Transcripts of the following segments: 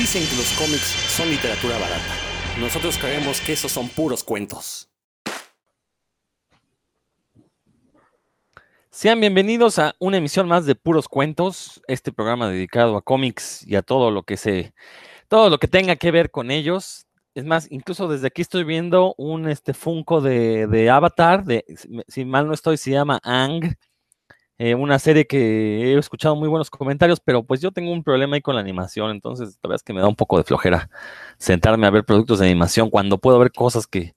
Dicen que los cómics son literatura barata. Nosotros creemos que esos son puros cuentos. Sean bienvenidos a una emisión más de Puros Cuentos, este programa dedicado a cómics y a todo lo que se, todo lo que tenga que ver con ellos. Es más, incluso desde aquí estoy viendo un este Funko de, Avatar, de, si mal no estoy, se llama Ang, eh, una serie que he escuchado muy buenos comentarios, pero pues yo tengo un problema ahí con la animación, entonces la es que me da un poco de flojera sentarme a ver productos de animación cuando puedo ver cosas que,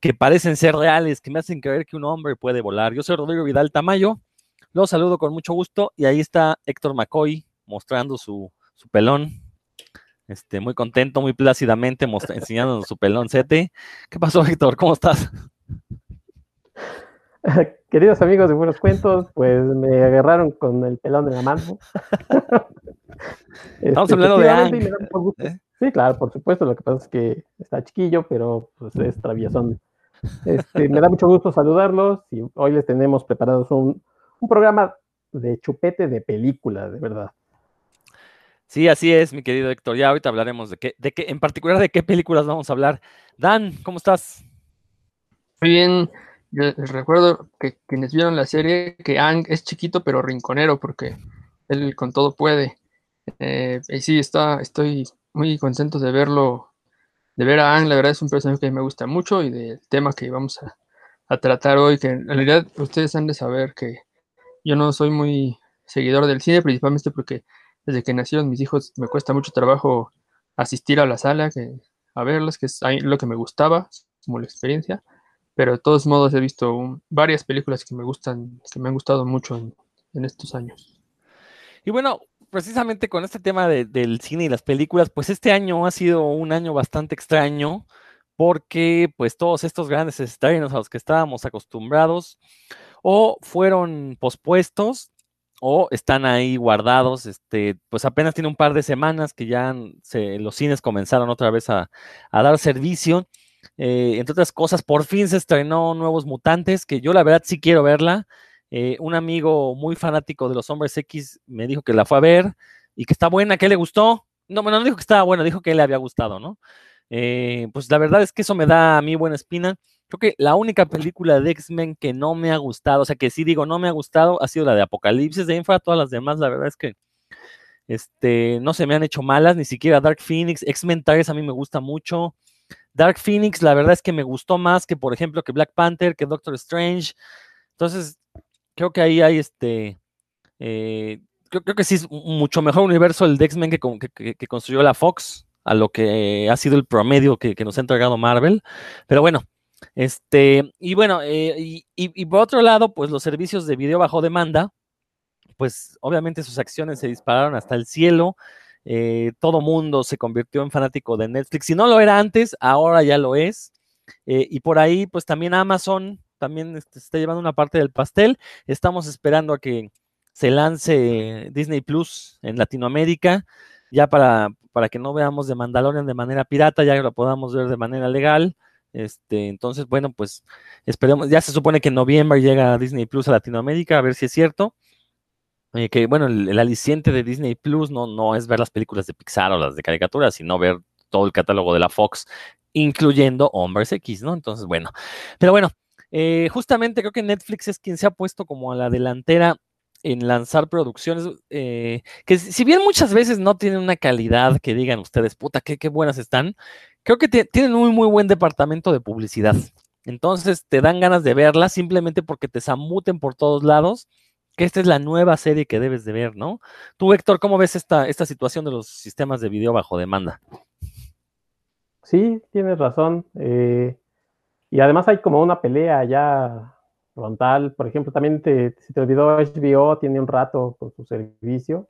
que parecen ser reales, que me hacen creer que un hombre puede volar. Yo soy Rodrigo Vidal Tamayo, los saludo con mucho gusto y ahí está Héctor McCoy mostrando su, su pelón. Este, muy contento, muy plácidamente enseñando su pelón sete. ¿Qué pasó, Héctor? ¿Cómo estás? Queridos amigos de Buenos Cuentos, pues me agarraron con el pelón de la mano. Estamos hablando de ¿Eh? Sí, claro, por supuesto. Lo que pasa es que está chiquillo, pero pues es traviesón. Este, me da mucho gusto saludarlos y hoy les tenemos preparados un, programa de chupete de película, de verdad. Sí, así es, mi querido Héctor. Ya ahorita hablaremos de qué, de qué, en particular de qué películas vamos a hablar. Dan, ¿cómo estás? Muy bien. Yo les recuerdo que quienes vieron la serie, que Ang es chiquito pero rinconero, porque él con todo puede. Eh, y sí, está, estoy muy contento de verlo de ver a Ang, la verdad es un personaje que me gusta mucho y del tema que vamos a, tratar hoy, que en realidad ustedes han de saber que yo no soy muy seguidor del cine, principalmente porque desde que nacieron mis hijos me cuesta mucho trabajo asistir a la sala, que, a verlas, que es lo que me gustaba, como la experiencia, pero de todos modos he visto varias películas que me gustan, que me han gustado mucho en, en estos años. Y bueno, precisamente con este tema del cine y las películas, pues este año ha sido un año bastante extraño porque pues todos estos grandes estrenos a los que estábamos acostumbrados o fueron pospuestos o están ahí guardados, este, pues apenas tiene un par de semanas que ya los cines comenzaron otra vez a, dar servicio. Eh, entre otras cosas, por fin se estrenó Nuevos Mutantes, que yo la verdad sí quiero verla. Eh, un amigo muy fanático de los hombres X me dijo que la fue a ver y que está buena, que le gustó. No, no dijo que estaba buena, dijo que le había gustado, ¿no? Eh, pues la verdad es que eso me da a mí buena espina. Creo que la única película de X-Men que no me ha gustado, o sea, que sí digo no me ha gustado, ha sido la de Apocalipsis. De ahí todas las demás, la verdad es que este, no se me han hecho malas, ni siquiera Dark Phoenix. X-Men 3 a mí me gusta mucho. Dark Phoenix, la verdad es que me gustó más que, por ejemplo, que Black Panther, que Doctor Strange. Entonces, creo que ahí hay este. Eh, creo, que sí es mucho mejor universo el de X-Men que, construyó la Fox a lo que ha sido el promedio que, nos ha entregado Marvel. Pero bueno, este, y bueno, eh, y, por otro lado, pues los servicios de video bajo demanda, pues obviamente sus acciones se dispararon hasta el cielo. Eh, todo mundo se convirtió en fanático de Netflix. Si no lo era antes, ahora ya lo es. y por ahí, pues también Amazon también este, está llevando una parte del pastel. Estamos esperando a que se lance Disney Plus en Latinoamérica, ya para, para que no veamos de Mandalorian de manera pirata, ya que lo podamos ver de manera legal. Este, entonces, bueno, pues esperemos, ya se supone que en noviembre llega Disney Plus a Latinoamérica, a ver si es cierto. Eh, que bueno, el, aliciente de Disney Plus no, no es ver las películas de Pixar o las de caricaturas, sino ver todo el catálogo de la Fox, incluyendo Hombres X, ¿no? Entonces, bueno, pero bueno, eh, justamente creo que Netflix es quien se ha puesto como a la delantera en lanzar producciones eh, que si bien muchas veces no tienen una calidad que digan ustedes, puta, qué, qué buenas están, creo que tienen un muy buen departamento de publicidad. Entonces te dan ganas de verla simplemente porque te zamuten por todos lados que esta es la nueva serie que debes de ver, ¿no? Tú, Héctor, ¿cómo ves esta, esta situación de los sistemas de video bajo demanda? Sí, tienes razón. Eh, y además hay como una pelea ya frontal. Por ejemplo, también te, si te olvidó HBO, tiene un rato con su servicio.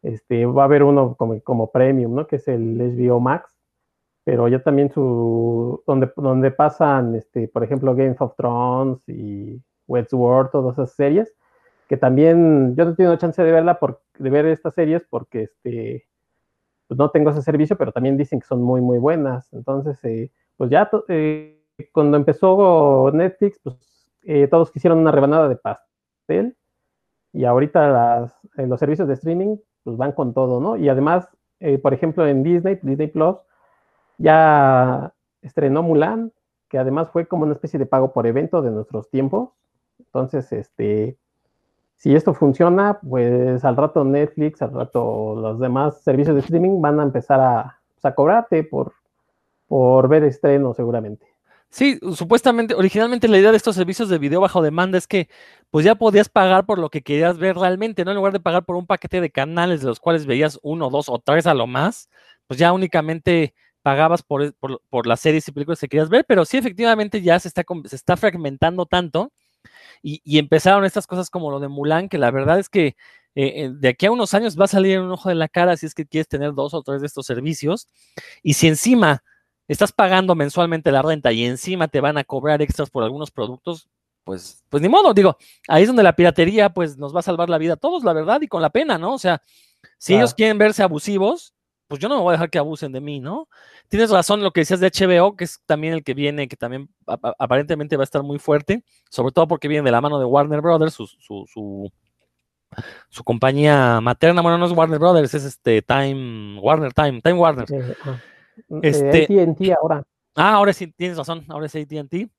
Este, va a haber uno como, como premium, ¿no? Que es el HBO Max. Pero ya también su, donde, donde pasan, este, por ejemplo, Game of Thrones y Westworld, todas esas series, que también yo no he tenido chance de verla, por, de ver estas series porque este, pues no tengo ese servicio, pero también dicen que son muy, muy buenas. Entonces, eh, pues ya eh, cuando empezó Netflix, pues eh, todos quisieron una rebanada de pastel y ahorita las, eh, los servicios de streaming pues van con todo, ¿no? Y además eh, por ejemplo, en Disney, Disney Plus, ya estrenó Mulan, que además fue como una especie de pago por evento de nuestros tiempos. Entonces, este, si esto funciona, pues al rato Netflix, al rato los demás servicios de streaming van a empezar a, pues, a cobrarte por, por ver estrenos seguramente. Sí, supuestamente, originalmente la idea de estos servicios de video bajo demanda es que pues ya podías pagar por lo que querías ver realmente. En lugar de pagar por un paquete de canales de los cuales veías uno, dos o tres a lo más, pues ya únicamente pagabas por, por, las series y películas que querías ver, pero sí efectivamente ya se está, se está fragmentando tanto y, empezaron estas cosas como lo de Mulan, que la verdad es que eh, eh, de aquí a unos años va a salir un ojo de la cara si es que quieres tener dos o tres de estos servicios. Y si encima estás pagando mensualmente la renta y encima te van a cobrar extras por algunos productos, pues, pues ni modo, digo, ahí es donde la piratería pues nos va a salvar la vida a todos, la verdad, y con la pena, ¿no? O sea, si ellos quieren verse abusivos, pues yo no me voy a dejar que abusen de mí, ¿no? Tienes razón lo que decías de HBO, que es también el que viene, que también aparentemente va a estar muy fuerte, sobre todo porque viene de la mano de Warner Brothers, su, su, su, compañía materna, bueno, no es Warner Brothers, es este Time, Warner Time, Time Warner. Ah, este, ATT ahora. Ah, ahora sí, tienes razón, ahora es ATT.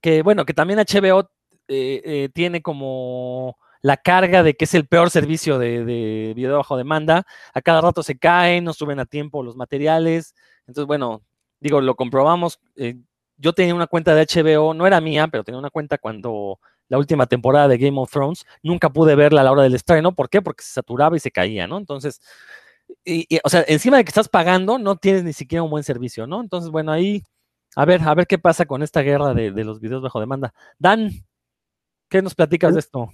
Que bueno, que también HBO eh, eh, tiene como la carga de que es el peor servicio de, video bajo demanda. A cada rato se caen, no suben a tiempo los materiales. Entonces, bueno, digo, lo comprobamos. Eh, yo tenía una cuenta de HBO, no era mía, pero tenía una cuenta cuando la última temporada de Game of Thrones. Nunca pude verla a la hora del estreno. ¿Por qué? Porque se saturaba y se caía, ¿no? Entonces, o sea, encima de que estás pagando, no tienes ni siquiera un buen servicio, ¿no? Entonces, bueno, ahí, a ver, a ver qué pasa con esta guerra de, de los videos bajo demanda. Dan, ¿qué nos platicas de esto?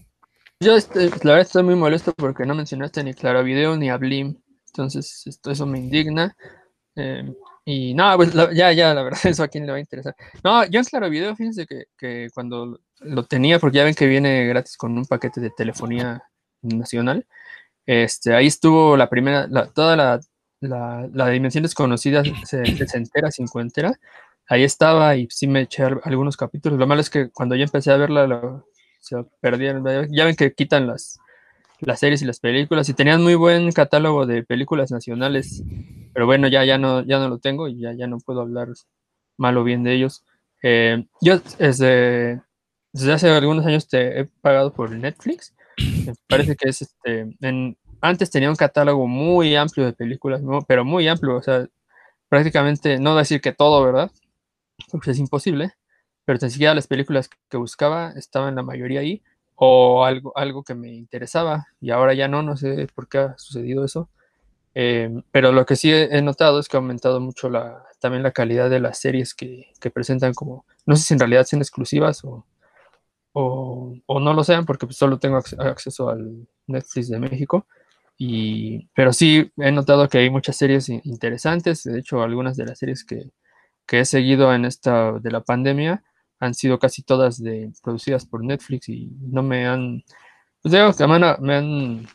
Yo, este, la verdad, estoy muy molesto porque no mencionaste ni Claro Video ni a Blim. Entonces, esto, eso me indigna. Em, y no, pues ya, ya, la verdad, eso a quién le va a interesar. No, yo en Claro Video, fíjense que, que, cuando lo tenía, porque ya ven que viene gratis con un paquete de telefonía nacional, este, ahí estuvo la primera, toda la, la, la, dimensión desconocida, se, se entera, cincuentera. Ahí estaba y sí me eché algunos capítulos. Lo malo es que cuando yo empecé a verla, lo, perdieron. Ya ven que quitan las, las series y las películas y tenían muy buen catálogo de películas nacionales, pero bueno, ya, ya, no, ya no lo tengo y ya, ya no puedo hablar mal o bien de ellos. Eh, yo desde, desde hace algunos años te he pagado por Netflix. Me parece que es este. En, antes tenía un catálogo muy amplio de películas, pero muy amplio, o sea, prácticamente, no decir que todo, ¿verdad? Porque es imposible, pero siquiera las películas que buscaba estaban la mayoría ahí, o algo, algo que me interesaba, y ahora ya no, no sé por qué ha sucedido eso. Em, pero lo que sí he, notado es que ha aumentado mucho la, también la calidad de las series que, que presentan como, no sé si en realidad son exclusivas o, o, o no lo sean, porque pues solo tengo acceso al Netflix de México. Y, pero sí he notado que hay muchas series interesantes, de hecho algunas de las series que, que he seguido en esta de la pandemia han sido casi todas de, producidas por Netflix y no me han, pues que me han,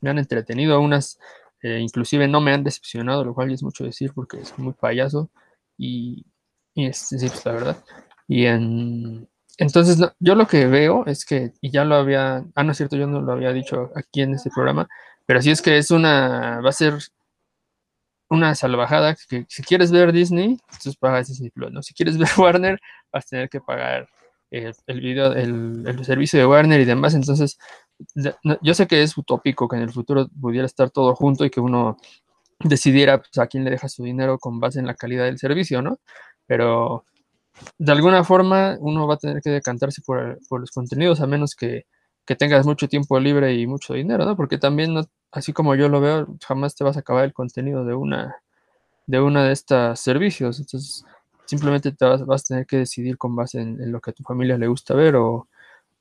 me han entretenido, unas eh, inclusive no me han decepcionado, lo cual es mucho decir porque es muy payaso y, y es decir, pues, la verdad. Y en, entonces yo lo que veo es que, y ya lo había, ah, no es cierto, yo no lo había dicho aquí en este programa, pero sí es que es una, va a ser una salvajada que si quieres ver Disney, entonces pagas Disney Plus, ¿no? Si quieres ver Warner, vas a tener que pagar el, video, el, servicio de Warner y demás. Entonces, yo sé que es utópico que en el futuro pudiera estar todo junto y que uno decidiera pues, a quién le deja su dinero con base en la calidad del servicio, ¿no? Pero de alguna forma uno va a tener que decantarse por, por los contenidos, a menos que, que, tengas mucho tiempo libre y mucho dinero, ¿no? Porque también así como yo lo veo, jamás te vas a acabar el contenido de una de una de estos servicios. Entonces, simplemente te vas, a tener que decidir con base en, lo que a tu familia le gusta ver o,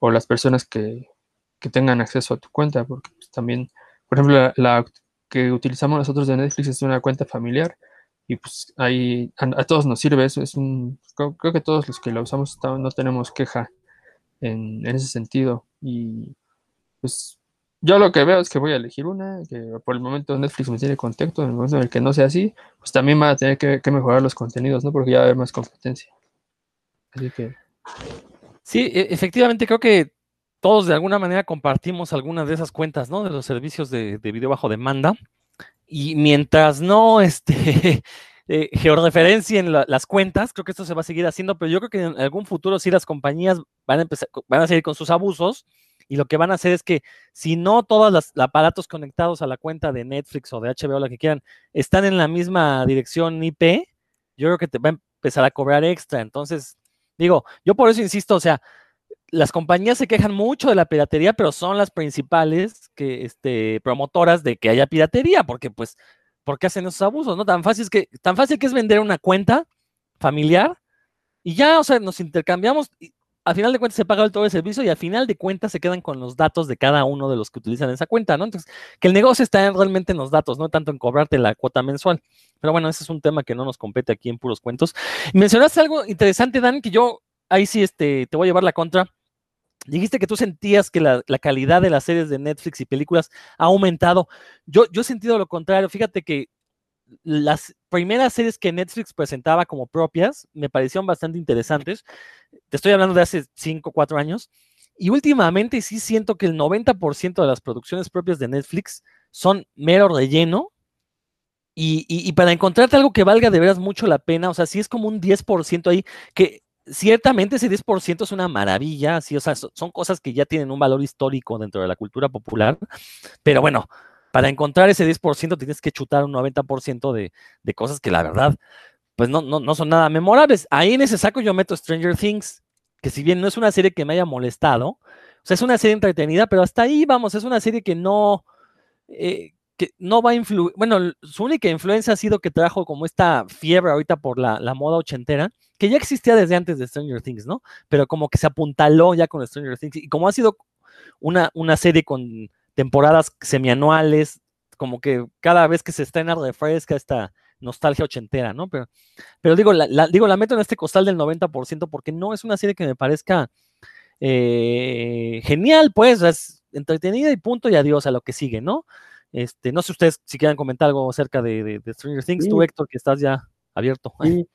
las personas que, tengan acceso a tu cuenta, porque pues, también, por ejemplo, la, que utilizamos nosotros de Netflix es una cuenta familiar y pues ahí a, todos nos sirve eso. Es un, creo, que todos los que la usamos no tenemos queja en, en ese sentido y pues yo lo que veo es que voy a elegir una, que por el momento Netflix me tiene contacto, en el momento en el que no sea así, pues también va a tener que, mejorar los contenidos, ¿no? Porque ya va a haber más competencia. Así que... Sí, e, efectivamente creo que todos de alguna manera compartimos algunas de esas cuentas, ¿no? De los servicios de, video bajo demanda. Y mientras no este, eh, georreferencien las cuentas, creo que esto se va a seguir haciendo, pero yo creo que en algún futuro sí las compañías van a empezar, van a seguir con sus abusos y lo que van a hacer es que si no todos los aparatos conectados a la cuenta de Netflix o de HBO, la que quieran, están en la misma dirección IP, yo creo que te va a empezar a cobrar extra. Entonces, digo, yo por eso insisto, o sea, las compañías se quejan mucho de la piratería, pero son las principales que, este, promotoras de que haya piratería, porque pues, ¿por qué hacen esos abusos? ¿No? Tan fácil, es que, tan fácil que es vender una cuenta familiar y ya, o sea, nos intercambiamos, al final de cuentas se paga todo el servicio y al final de cuentas se quedan con los datos de cada uno de los que utilizan esa cuenta, ¿no? Entonces, que el negocio está realmente en los datos, no tanto en cobrarte la cuota mensual. Pero bueno, ese es un tema que no nos compete aquí en puros cuentos. mencionaste algo interesante, Dan, que yo ahí sí este, te voy a llevar la contra Dijiste que tú sentías que la, calidad de las series de Netflix y películas ha aumentado. Yo, yo he sentido lo contrario. Fíjate que las primeras series que Netflix presentaba como propias me parecieron bastante interesantes. Te estoy hablando de hace 5 o 4 años. Y últimamente sí siento que el 90% de las producciones propias de Netflix son mero relleno. Y, y, y, para encontrarte algo que valga de veras mucho la pena, o sea, sí es como un 10% ahí, que ciertamente ese 10% es una maravilla, sí, o sea, son cosas que ya tienen un valor histórico dentro de la cultura popular, pero bueno, para encontrar ese 10% tienes que chutar un 90% de, de cosas que la verdad, pues no, no, no son nada memorables. Ahí en ese saco yo meto Stranger Things, que si bien no es una serie que me haya molestado, o sea, es una serie entretenida, pero hasta ahí vamos, es una serie que no, eh, que no va a influir, bueno, su única influencia ha sido que trajo como esta fiebre ahorita por la, la moda ochentera, que ya existía desde antes de Stranger Things, ¿no? Pero como que se apuntaló ya con Stranger Things. Y como ha sido una, una serie con temporadas semianuales, como que cada vez que se estrena refresca esta nostalgia ochentera, ¿no? Pero, pero digo, la, digo, la meto en este costal del 90% porque no es una serie que me parezca eh, genial, pues, es entretenida y punto y adiós a lo que sigue, ¿no? Este, no sé ustedes si quieran comentar algo acerca de, Stranger Things, tú Héctor, que estás ya abierto. Sí,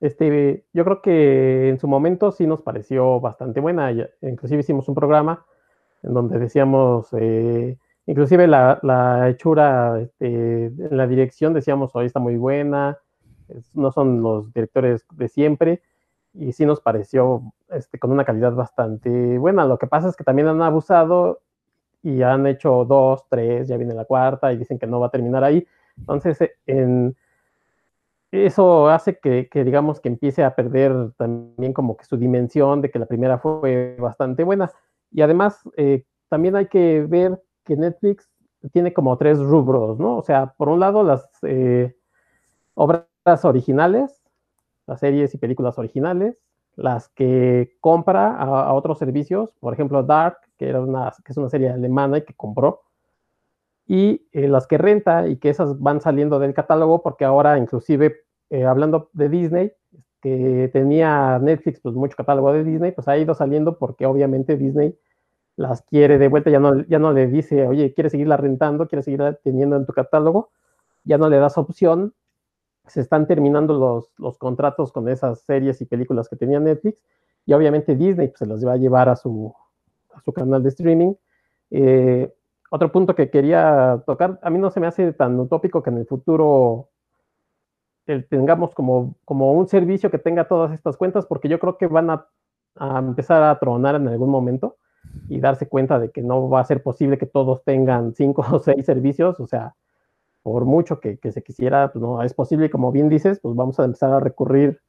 este, yo creo que en su momento sí nos pareció bastante buena. Inclusive hicimos un programa en donde decíamos, eh, inclusive la, hechura este, en la dirección, decíamos, hoy está muy buena, no son los directores de siempre, y sí nos pareció este, con una calidad bastante buena. Lo que pasa es que también han abusado y han hecho dos, tres, ya viene la cuarta y dicen que no va a terminar ahí. Entonces, en eso hace que, digamos, que empiece a perder también como que su dimensión de que la primera fue bastante buena. Y además, eh, también hay que ver que Netflix tiene como tres rubros, ¿no? O sea, por un lado, las eh, obras originales, las series y películas originales, las que compra a, otros servicios, por ejemplo, Dark, que, era una, que es una serie alemana y que compró, y eh, las que renta y que esas van saliendo del catálogo porque ahora inclusive eh, hablando de Disney, que tenía Netflix pues mucho catálogo de Disney, pues ha ido saliendo porque obviamente Disney las quiere de vuelta, ya no, ya no le dice, oye, ¿quieres seguirla rentando? ¿Quieres seguirla teniendo en tu catálogo? Ya no le das opción. Se están terminando los, los contratos con esas series y películas que tenía Netflix y obviamente Disney pues, se los va a llevar a su, a su canal de streaming. Eh, otro punto que quería tocar, a mí no se me hace tan utópico que en el futuro tengamos como, como un servicio que tenga todas estas cuentas, porque yo creo que van a, empezar a tronar en algún momento y darse cuenta de que no va a ser posible que todos tengan cinco o seis servicios, o sea, por mucho que, que se quisiera, pues no es posible, como bien dices, pues vamos a empezar a recurrir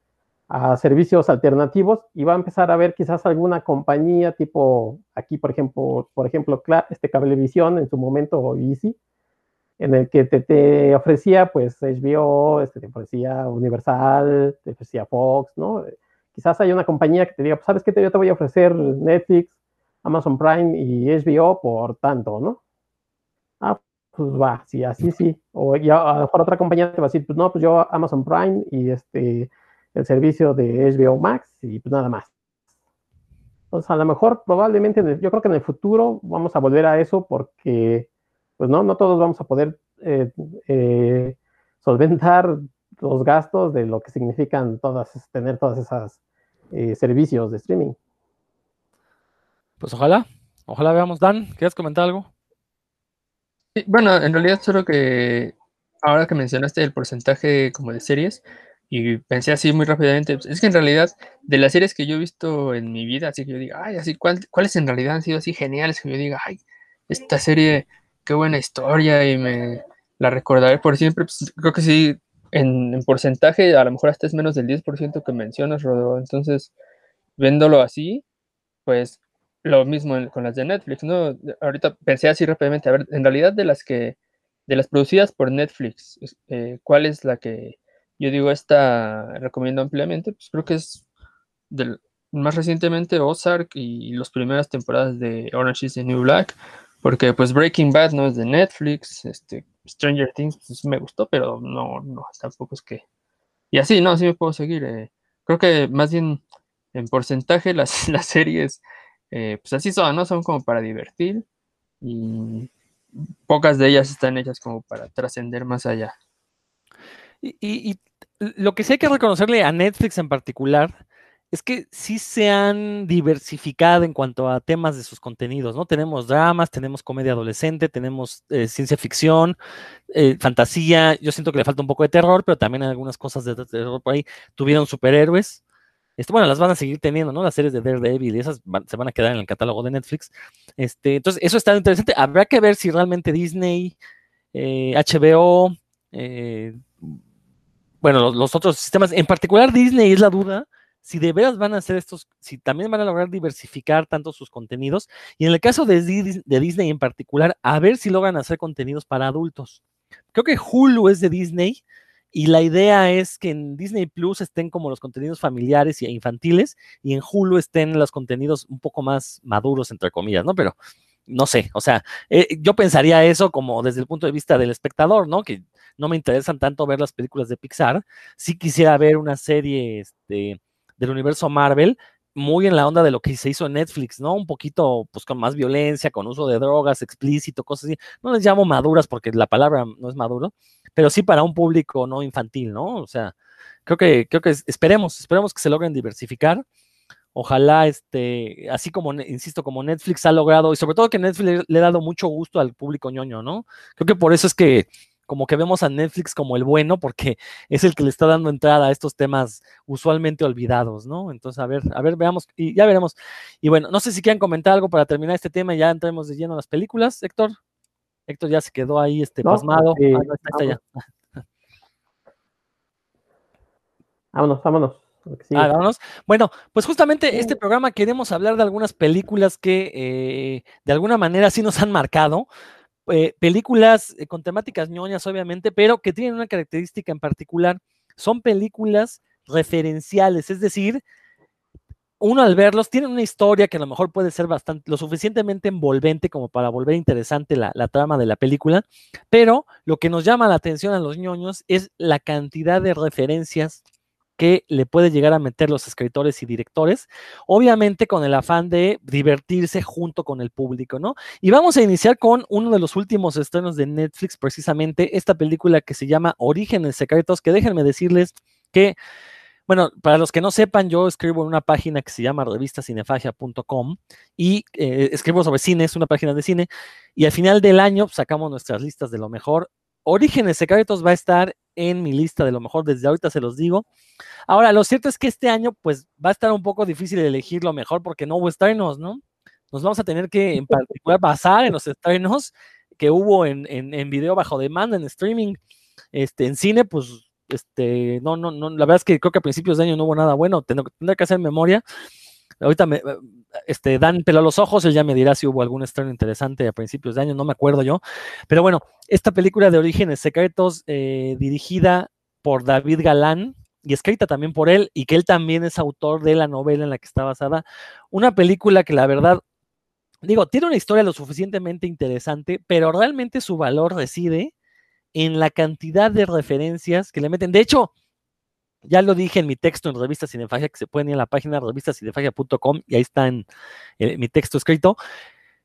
a servicios alternativos y va a empezar a ver quizás alguna compañía tipo aquí, por ejemplo, por ejemplo, este Cablevisión en su momento Easy, en el que te, ofrecía pues HBO, este, te ofrecía Universal, te ofrecía Fox, ¿no? Quizás hay una compañía que te diga, pues sabes qué, yo te voy a ofrecer Netflix, Amazon Prime y HBO por tanto, ¿no? Ah, pues va, sí, así sí. O ya, a lo mejor otra compañía te va a decir, pues no, pues yo Amazon Prime y este el servicio de HBO Max y pues nada más. Entonces, a lo mejor, probablemente, yo creo que en el futuro vamos a volver a eso porque, pues no, no todos vamos a poder eh, eh, solventar los gastos de lo que significan todas, tener todas esas eh, servicios de streaming. Pues ojalá, ojalá veamos. Dan, ¿quieres comentar algo? bueno, en realidad solo que ahora que mencionaste el porcentaje como de series, y pensé así muy rápidamente, pues, es que en realidad de las series que yo he visto en mi vida, así que yo diga, ay, así, ¿cuáles en realidad han sido así geniales? Que yo diga, ay, esta serie, qué buena historia y me la recordaré por siempre. Pues, creo que sí, en, porcentaje, a lo mejor hasta es menos del 10% que mencionas, Rodrigo. Entonces, viéndolo así, pues lo mismo con las de Netflix, ¿no? Ahorita pensé así rápidamente, a ver, en realidad de las que, de las producidas por Netflix, eh, ¿cuál es la que yo digo esta recomiendo ampliamente? Pues creo que es del, más recientemente Ozark y las primeras temporadas de Orange is the New Black, porque pues Breaking Bad no es de Netflix, este, Stranger Things pues, me gustó, pero no, no, tampoco es que... Y así, no, así me puedo seguir. Eh, creo que más bien en porcentaje las, las series eh, pues así son, ¿no? Son como para divertir y pocas de ellas están hechas como para trascender más allá. Y, lo que sí hay que reconocerle a Netflix en particular es que sí se han diversificado en cuanto a temas de sus contenidos, ¿no? Tenemos dramas, tenemos comedia adolescente, tenemos eh, ciencia ficción, eh, fantasía, yo siento que le falta un poco de terror, pero también hay algunas cosas de terror por ahí. Tuvieron superhéroes, este, bueno, las van a seguir teniendo, ¿no? Las series de Daredevil y esas se van a quedar en el catálogo de Netflix. Este, entonces, eso está interesante. Habrá que ver si realmente Disney, HBO, eh, bueno, los, otros sistemas, en particular Disney es la duda, si de veras van a hacer estos, si también van a lograr diversificar tanto sus contenidos. Y en el caso de, de Disney en particular, a ver si logran hacer contenidos para adultos. Creo que Hulu es de Disney y la idea es que en Disney Plus estén como los contenidos familiares e infantiles y en Hulu estén los contenidos un poco más maduros, entre comillas, ¿no? Pero no sé, o sea, eh, yo pensaría eso como desde el punto de vista del espectador, ¿no? Que no me interesan tanto ver las películas de Pixar. Sí quisiera ver una serie este, del universo Marvel, muy en la onda de lo que se hizo en Netflix, ¿no? Un poquito, pues con más violencia, con uso de drogas, explícito, cosas así. No les llamo maduras porque la palabra no es maduro, pero sí para un público no infantil, ¿no? O sea, creo que, creo que esperemos, esperemos que se logren diversificar. Ojalá, este, así como, insisto, como Netflix ha logrado, y sobre todo que Netflix le ha dado mucho gusto al público ñoño, ¿no? Creo que por eso es que como que vemos a Netflix como el bueno, porque es el que le está dando entrada a estos temas usualmente olvidados, ¿no? Entonces, a ver, a ver, veamos, y ya veremos. Y bueno, no sé si quieren comentar algo para terminar este tema y ya entremos de lleno a las películas, Héctor. Héctor ya se quedó ahí este, pasmado. Eh, vámonos, vámonos. Ah, vámonos. Bueno, pues justamente este programa queremos hablar de algunas películas que eh, de alguna manera sí nos han marcado. Eh, películas eh, con temáticas ñoñas, obviamente, pero que tienen una característica en particular. Son películas referenciales, es decir, uno al verlos tiene una historia que a lo mejor puede ser bastante, lo suficientemente envolvente como para volver interesante la, la, trama de la película, pero lo que nos llama la atención a los ñoños es la cantidad de referencias que le puede llegar a meter los escritores y directores, obviamente con el afán de divertirse junto con el público, ¿no? Y vamos a iniciar con uno de los últimos estrenos de Netflix, precisamente esta película que se llama Orígenes Secretos, que déjenme decirles que, bueno, para los que no sepan, yo escribo en una página que se llama revistacinefagia.com y eh, escribo sobre cine, es una página de cine, y al final del año sacamos nuestras listas de lo mejor. Orígenes Secretos va a estar en mi lista de lo mejor, desde ahorita se los digo. Ahora, lo cierto es que este año, pues, va a estar un poco difícil elegir lo mejor porque no hubo estrenos, ¿no? Nos vamos a tener que, en particular, basar en los estrenos que hubo en, en, video bajo demanda, en streaming, este, en cine, pues, este, no, no, no, la verdad es que creo que a principios de año no hubo nada bueno, tendré que hacer memoria. Ahorita me, este, dan pelo a los ojos, él ya me dirá si hubo algún estreno interesante a principios de año, no me acuerdo yo. Pero bueno, esta película de Orígenes Secretos, eh, dirigida por David Galán y escrita también por él, y que él también es autor de la novela en la que está basada, una película que la verdad, digo, tiene una historia lo suficientemente interesante, pero realmente su valor reside en la cantidad de referencias que le meten. De hecho, ya lo dije en mi texto en Revista Cinefagia, que se pueden ir a la página revistacinefagia.com y ahí está en, eh, mi texto escrito.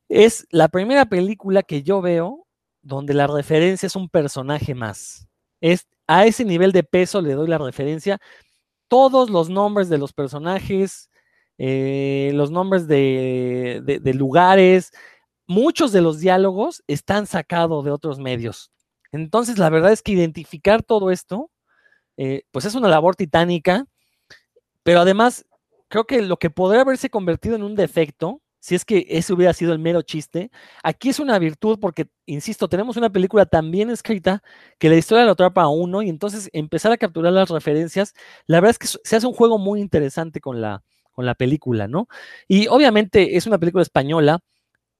Es la primera película que yo veo donde la referencia es un personaje más. Es, a ese nivel de peso le doy la referencia. Todos los nombres de los personajes, eh, los nombres de, lugares, muchos de los diálogos están sacados de otros medios. Entonces, la verdad es que identificar todo esto, eh, pues es una labor titánica, pero además creo que lo que podría haberse convertido en un defecto, si es que ese hubiera sido el mero chiste, aquí es una virtud porque, insisto, tenemos una película tan bien escrita que la historia lo atrapa a uno y entonces empezar a capturar las referencias, la verdad es que se hace un juego muy interesante con la, con la película, ¿no? Y obviamente es una película española.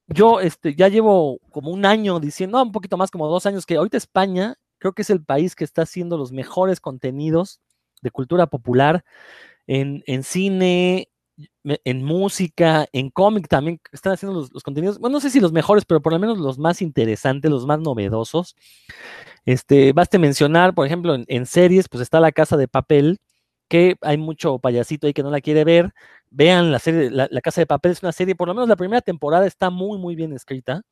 Yo este, ya llevo como un año diciendo, un poquito más, como dos años, que ahorita España creo que es el país que está haciendo los mejores contenidos de cultura popular en, en cine, en música, en cómic también están haciendo los, contenidos, bueno, no sé si los mejores, pero por lo menos los más interesantes, los más novedosos. Este, baste mencionar, por ejemplo, en, series, pues está La Casa de Papel, que hay mucho payasito ahí que no la quiere ver. Vean la serie, la, Casa de Papel es una serie, por lo menos la primera temporada está muy, muy bien escrita.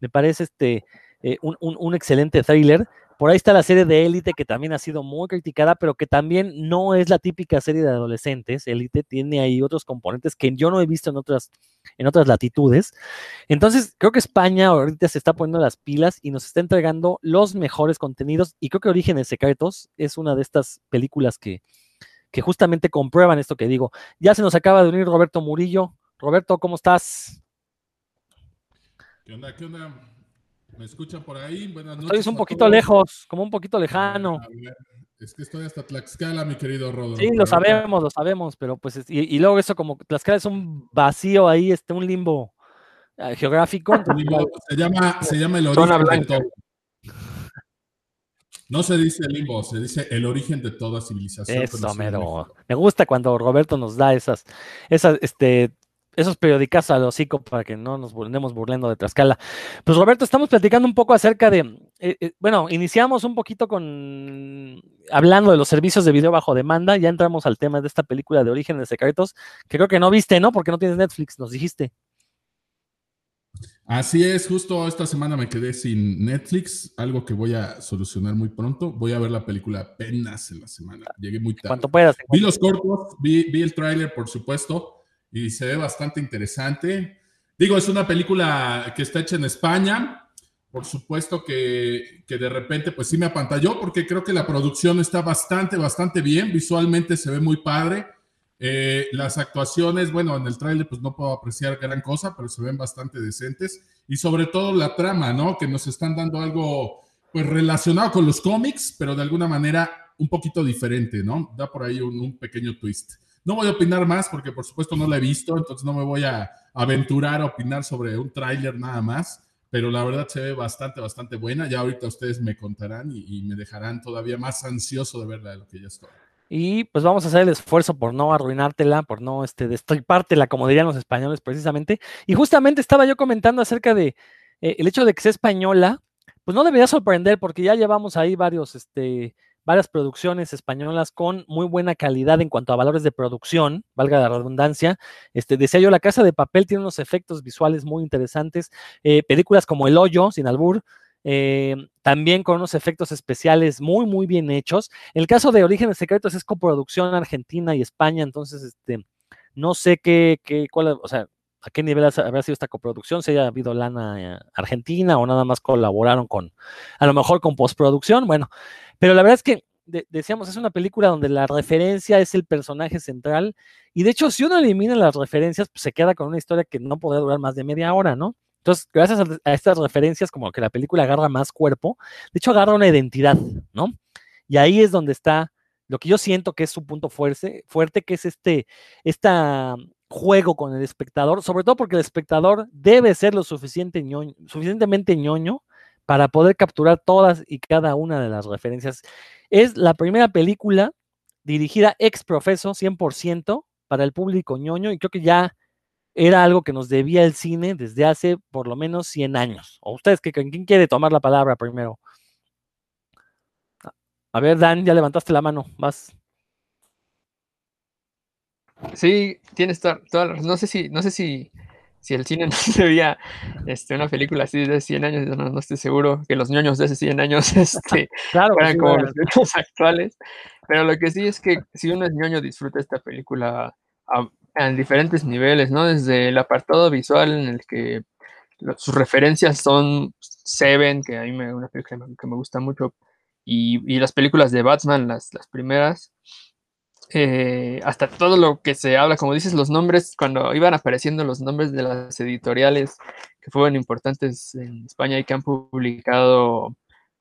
Me parece este, eh, un, un, excelente thriller. Por ahí está la serie de Élite, que también ha sido muy criticada, pero que también no es la típica serie de adolescentes. Élite tiene ahí otros componentes que yo no he visto en otras, en otras latitudes. Entonces, creo que España ahorita se está poniendo las pilas y nos está entregando los mejores contenidos. Y creo que Orígenes Secretos es una de estas películas que, que justamente comprueban esto que digo. Ya se nos acaba de unir Roberto Murillo. Roberto, ¿cómo estás? ¿Qué onda? ¿Qué onda? ¿Me escuchan por ahí? Buenas noches. Estoy un poquito lejos, como un poquito lejano. Es que estoy hasta Tlaxcala, mi querido Rodolfo. Sí, lo sabemos, lo sabemos, pero pues, y, luego eso como Tlaxcala es un vacío ahí, este, un limbo eh, geográfico. se, llama, se llama el origen de todo. No se dice limbo, se dice el origen de toda civilización. Eso, mero. Me gusta cuando Roberto nos da esas, esas, este, esos periódicos al hocico para que no nos andemos burlando de Tlaxcala. Pues Roberto, estamos platicando un poco acerca de, eh, eh, bueno, iniciamos un poquito con, hablando de los servicios de video bajo demanda, ya entramos al tema de esta película de Orígenes Secretos, que creo que no viste, ¿no? Porque no tienes Netflix, nos dijiste. Así es, justo esta semana me quedé sin Netflix, algo que voy a solucionar muy pronto. Voy a ver la película apenas en la semana. Llegué muy tarde. Cuanto puedas. Vi los cortos, vi, vi el tráiler, por supuesto y se ve bastante interesante. Digo, es una película que está hecha en España. Por supuesto que, que, de repente, pues sí me apantalló porque creo que la producción está bastante, bastante bien. Visualmente se ve muy padre. Eh, las actuaciones, bueno, en el tráiler pues no puedo apreciar gran cosa, pero se ven bastante decentes. Y sobre todo la trama, ¿no? Que nos están dando algo pues relacionado con los cómics, pero de alguna manera un poquito diferente, ¿no? Da por ahí un, un pequeño twist. No voy a opinar más porque por supuesto no la he visto, entonces no me voy a aventurar a opinar sobre un tráiler nada más, pero la verdad se ve bastante, bastante buena. Ya ahorita ustedes me contarán y, me dejarán todavía más ansioso de verla de lo que ya estoy. Y pues vamos a hacer el esfuerzo por no arruinártela, por no este, destripártela, como dirían los españoles precisamente. Y justamente estaba yo comentando acerca de eh, el hecho de que sea española, pues no debería sorprender porque ya llevamos ahí varios, este, varias producciones españolas con muy buena calidad en cuanto a valores de producción, valga la redundancia. Este, decía yo, La Casa de Papel tiene unos efectos visuales muy interesantes. Eh, películas como El Hoyo, sin albur, eh, también con unos efectos especiales muy, muy bien hechos. El caso de Orígenes Secretos es coproducción Argentina y España, entonces, este, no sé qué, qué cuál, o sea, a qué nivel habrá sido esta coproducción, si haya habido lana eh, argentina o nada más colaboraron con, a lo mejor con postproducción, bueno, pero la verdad es que decíamos, es una película donde la referencia es el personaje central y de hecho si uno elimina las referencias, pues se queda con una historia que no podría durar más de media hora, ¿no? Entonces, gracias a, estas referencias, como que la película agarra más cuerpo, de hecho agarra una identidad, ¿no? Y ahí es donde está lo que yo siento que es su punto fuerte, fuerte que es este, esta juego con el espectador, sobre todo porque el espectador debe ser lo suficiente suficientemente ñoño para poder capturar todas y cada una de las referencias. Es la primera película dirigida ex profeso 100% para el público ñoño y creo que ya era algo que nos debía el cine desde hace por lo menos 100 años. ¿O ustedes quién quiere tomar la palabra primero? A ver, Dan, ya levantaste la mano, vas. Sí, tienes toda, la No sé si, no sé si, si el cine no se veía este, una película así de 100 años, no, estoy seguro que los ñoños de hace 100 años este, claro, fueran como los ñoños actuales. Pero lo que sí es que si uno es ñoño, disfruta esta película a, diferentes niveles, ¿no? Desde el apartado visual en el que sus referencias son Seven, que a mí me, una película que me gusta mucho, y, las películas de Batman, las, las primeras, eh, hasta todo lo que se habla, como dices, los nombres, cuando iban apareciendo los nombres de las editoriales que fueron importantes en España y que han publicado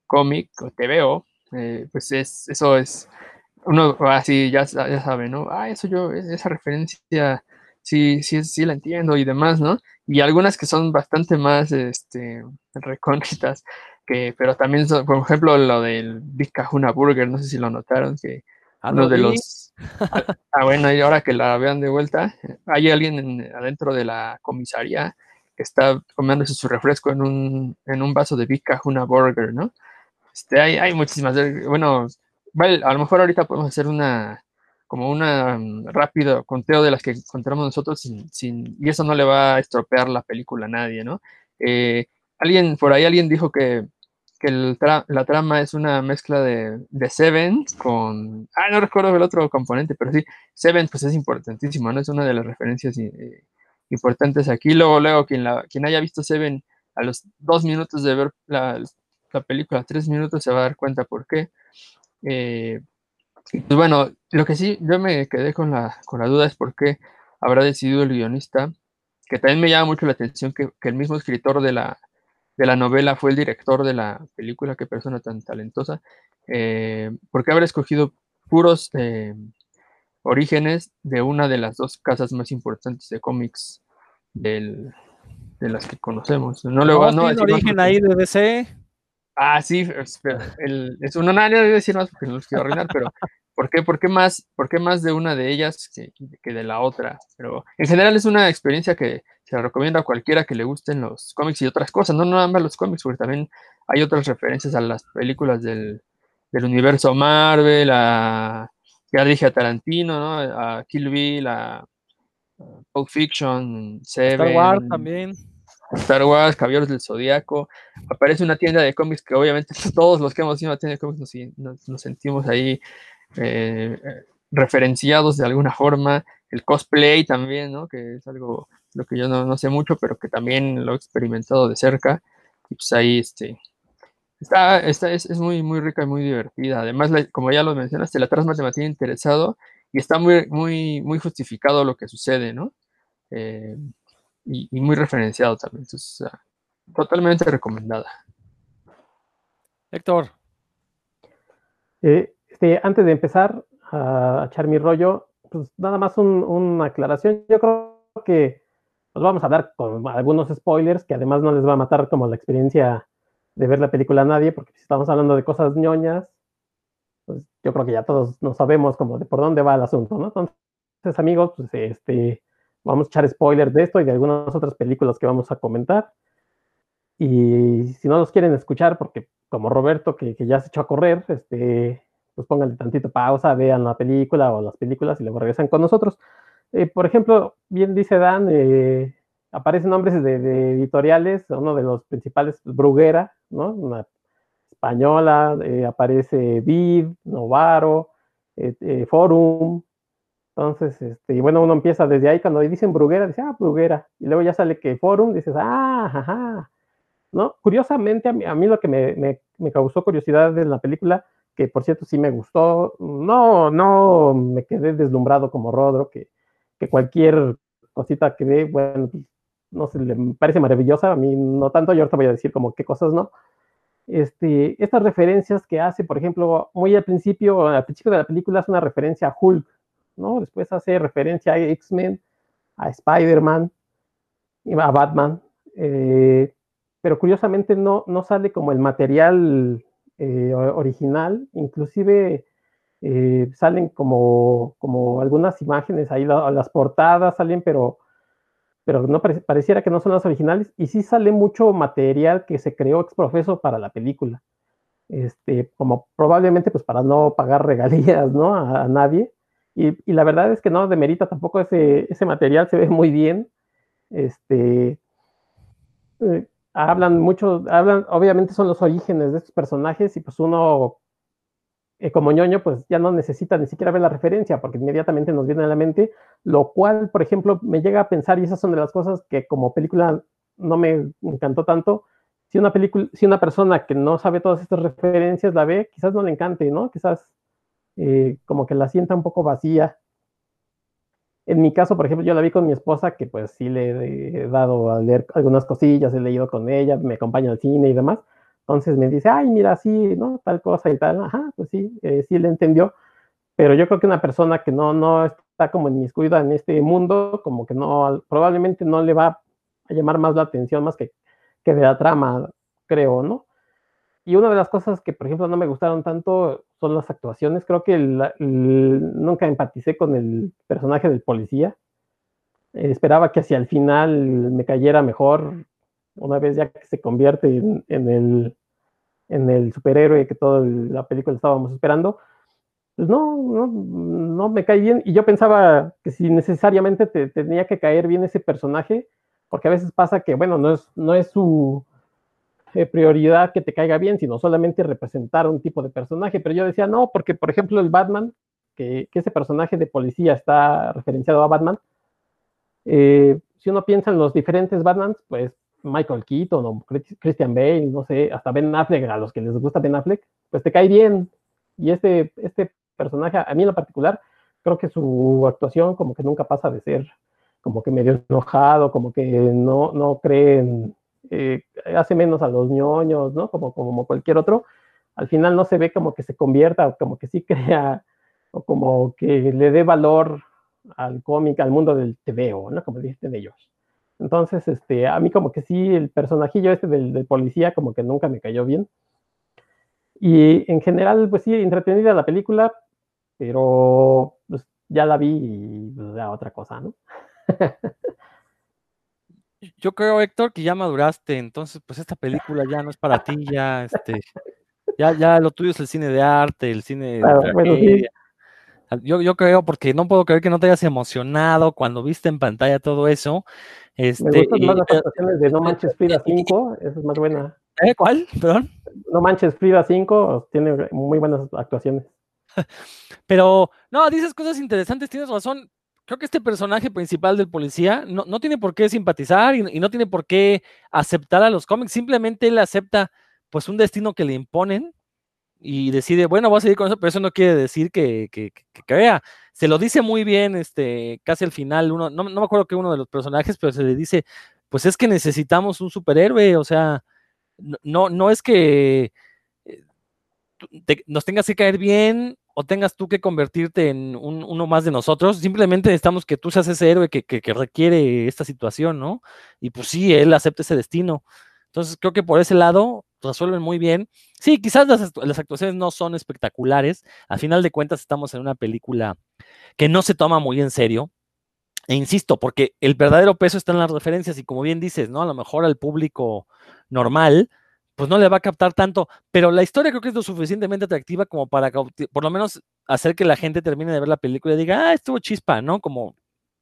cómic o TVO, eh, pues es, eso es, uno así ya, ya sabe, ¿no? Ah, eso yo, esa referencia, sí, sí, sí la entiendo y demás, ¿no? Y algunas que son bastante más, este, recónditas, que, pero también, son, por ejemplo, lo del Big Kahuna Burger, no sé si lo notaron, que Ah, uno de los... Ah, bueno, y ahora que la vean de vuelta, hay alguien en- adentro de la comisaría que está comiéndose su refresco en un, en un vaso de Big Kahuna Burger, ¿no? Este, hay, hay muchísimas. eh, Bueno, a lo mejor ahorita podemos hacer una como una mm, rápido conteo de las que encontramos nosotros sin, sin- y eso no le va a estropear la película a nadie, ¿no? Eh, alguien, por ahí alguien dijo que, que el tra- la trama es una mezcla de, Seven con, ah, no recuerdo el otro componente, pero sí, Seven pues es importantísimo, ¿no? Es una de las referencias eh, importantes aquí. Luego, luego, quien, quien haya visto Seven a los dos minutos de ver la, la película, tres minutos, se va a dar cuenta por qué. Eh, pues bueno, lo que sí, yo me quedé con la, con la duda es por qué habrá decidido el guionista, que también me llama mucho la atención que, que el mismo escritor de la, de la novela fue el director de la película, qué persona tan talentosa, eh, ¿por qué habrá escogido puros eh, orígenes de una de las dos casas más importantes de cómics del- de las que conocemos? No le voy a- No, a decir origen porque- ahí de DC. Ah, sí, el, es una, no, no decir más porque no los quiero arruinar, pero ¿por qué, por qué más, por qué más de una de ellas que, que de la otra? Pero en general es una experiencia que se la recomiendo a cualquiera que le gusten los cómics y otras cosas, no nada más los cómics, porque también hay otras referencias a las películas del, del universo Marvel, a, ya dije a Tarantino, ¿no? A Kill Bill, a, Pulp Fiction, Seven, Star Wars también. Star Wars, Caballeros del Zodíaco, aparece una tienda de cómics que obviamente todos los que hemos ido a una tienda de cómics nos, nos- nos sentimos ahí eh, eh, referenciados de alguna forma, el cosplay también, ¿no? Que es algo lo que yo no, no sé mucho, pero que también lo he experimentado de cerca, y pues ahí este, está, está es, es muy, muy rica y muy divertida, además, la- como ya lo mencionaste, la trama te mantiene interesado y está muy, muy, muy justificado lo que sucede, ¿no? Eh, y, y muy referenciado también. Entonces, totalmente recomendada. Héctor, Eh, este, antes de empezar a echar mi rollo, pues nada más un- una aclaración. Yo creo que nos vamos a dar con algunos spoilers que además no les va a matar como la experiencia de ver la película a nadie, porque si estamos hablando de cosas ñoñas, pues yo creo que ya todos no sabemos como de por dónde va el asunto, ¿no? Entonces, amigos, pues este, vamos a echar spoilers de esto y de algunas otras películas que vamos a comentar. Y si no los quieren escuchar, porque como Roberto, que, que ya se echó a correr, este, pues pónganle tantito pausa, vean la película o las películas y luego regresan con nosotros. Eh, por ejemplo, bien dice Dan, eh, aparecen nombres de, editoriales, uno de los principales, Bruguera, ¿no? Una española, eh, aparece Vid, Novaro, Forum. Entonces, este, y bueno, uno empieza desde ahí, cuando dicen Bruguera, dice, ah, Bruguera. Y luego ya sale que Forum, dices, ah, ajá. ¿No? Curiosamente, a mí, lo que me, me, me causó curiosidad de la película, que por cierto sí me gustó, no, no me quedé deslumbrado como Rodro, que, que cualquier cosita que ve, bueno, pues, no sé, le parece maravillosa, a mí no tanto, yo ahorita voy a decir como qué cosas no. Este, estas referencias que hace, por ejemplo, muy al principio, al principio de la película es una referencia a Hulk, ¿no? Después hace referencia a X-Men, a Spider-Man, a Batman, eh, pero curiosamente no, no sale como el material eh, original, inclusive eh, salen como, como algunas imágenes ahí, la- las portadas salen, pero, pero no pare- pareciera que no son las originales, y sí sale mucho material que se creó ex profeso para la película, este, como probablemente pues para no pagar regalías, ¿no? A, a nadie, y, y la verdad es que no demerita tampoco ese, ese material, se ve muy bien, este, eh, hablan mucho, hablan, obviamente son los orígenes de estos personajes y pues uno eh, como ñoño pues ya no necesita ni siquiera ver la referencia porque inmediatamente nos viene a la mente, lo cual, por ejemplo, me llega a pensar y esas son de las cosas que como película no me encantó tanto. Si una película, si una persona que no sabe todas estas referencias la ve, quizás no le encante, ¿no? Quizás eh, como que la sienta un poco vacía. En mi caso, por ejemplo, yo la vi con mi esposa, que pues sí le he dado a leer algunas cosillas, he leído con ella, me acompaña al cine y demás. Entonces me dice, ay, mira, sí, ¿no? Tal cosa y tal. Ajá, pues sí, eh, sí le entendió. Pero yo creo que una persona que no, no está como inmiscuida en este mundo, como que no, probablemente no le va a llamar más la atención, más que, que de la trama, creo, ¿no? Y una de las cosas que, por ejemplo, no me gustaron tanto son las actuaciones. Creo que nunca empaticé con el personaje del policía. Esperaba que hacia el final me cayera mejor, una vez ya que se convierte en, el, en el superhéroe que toda la película estábamos esperando. Pues no, no, no me cae bien. Y yo pensaba que si necesariamente te, tenía que caer bien ese personaje, porque a veces pasa que, bueno, no es, no es su eh, prioridad que te caiga bien, sino solamente representar un tipo de personaje. Pero yo decía, no, porque por ejemplo el Batman, que, ese personaje de policía está referenciado a Batman, eh, si uno piensa en los diferentes Batmans, pues Michael Keaton o Christian Bale, no sé, hasta Ben Affleck, a los que les gusta Ben Affleck, pues te cae bien. Y este, este personaje, a mí en lo particular, creo que su actuación como que nunca pasa de ser como que medio enojado, como que no, no cree en, eh, hace menos a los ñoños, ¿no? Como, como cualquier otro, al final no se ve como que se convierta como que sí crea o como que le dé valor al cómic, al mundo del TVO, ¿no? Como dicen ellos. Entonces, este, a mí como que sí, el personajillo este del, policía como que nunca me cayó bien. Y en general, pues sí, entretenida la película, pero pues, ya la vi y pues, ya otra cosa, ¿no? Yo creo, Héctor, que ya maduraste, entonces pues esta película ya no es para ti, ya este, ya, ya lo tuyo es el cine de arte, el cine de yo, yo creo, porque no puedo creer que no te hayas emocionado cuando viste en pantalla todo eso. Este, Me gustan más las actuaciones de No Manches Frida 5, esa es más buena. ¿Eh? ¿Cuál? Perdón. No Manches Frida 5 tiene muy buenas actuaciones. Pero, no, dices cosas interesantes, tienes razón creo que este personaje principal del policía no, no tiene por qué simpatizar y, no tiene por qué aceptar a los cómics, simplemente él acepta pues un destino que le imponen y decide, bueno, voy a seguir con eso, pero eso no quiere decir que, que, crea. Se lo dice muy bien, este, casi al final, uno, no, no me acuerdo que uno de los personajes, pero se le dice, pues es que necesitamos un superhéroe, o sea, no, no es que eh, nos tengas que caer bien o tengas tú que convertirte en uno más de nosotros, simplemente necesitamos que tú seas ese héroe que, requiere esta situación, ¿no? Y pues sí, él acepta ese destino. Entonces creo que por ese lado resuelven muy bien. Sí, quizás las, actuaciones no son espectaculares. A final de cuentas estamos en una película que no se toma muy en serio. E insisto, porque el verdadero peso está en las referencias y como bien dices, ¿no? A lo mejor al público normal, pues no le va a captar tanto, pero la historia creo que es lo suficientemente atractiva como para por lo menos hacer que la gente termine de ver la película y diga, ah, estuvo chispa, ¿no? Como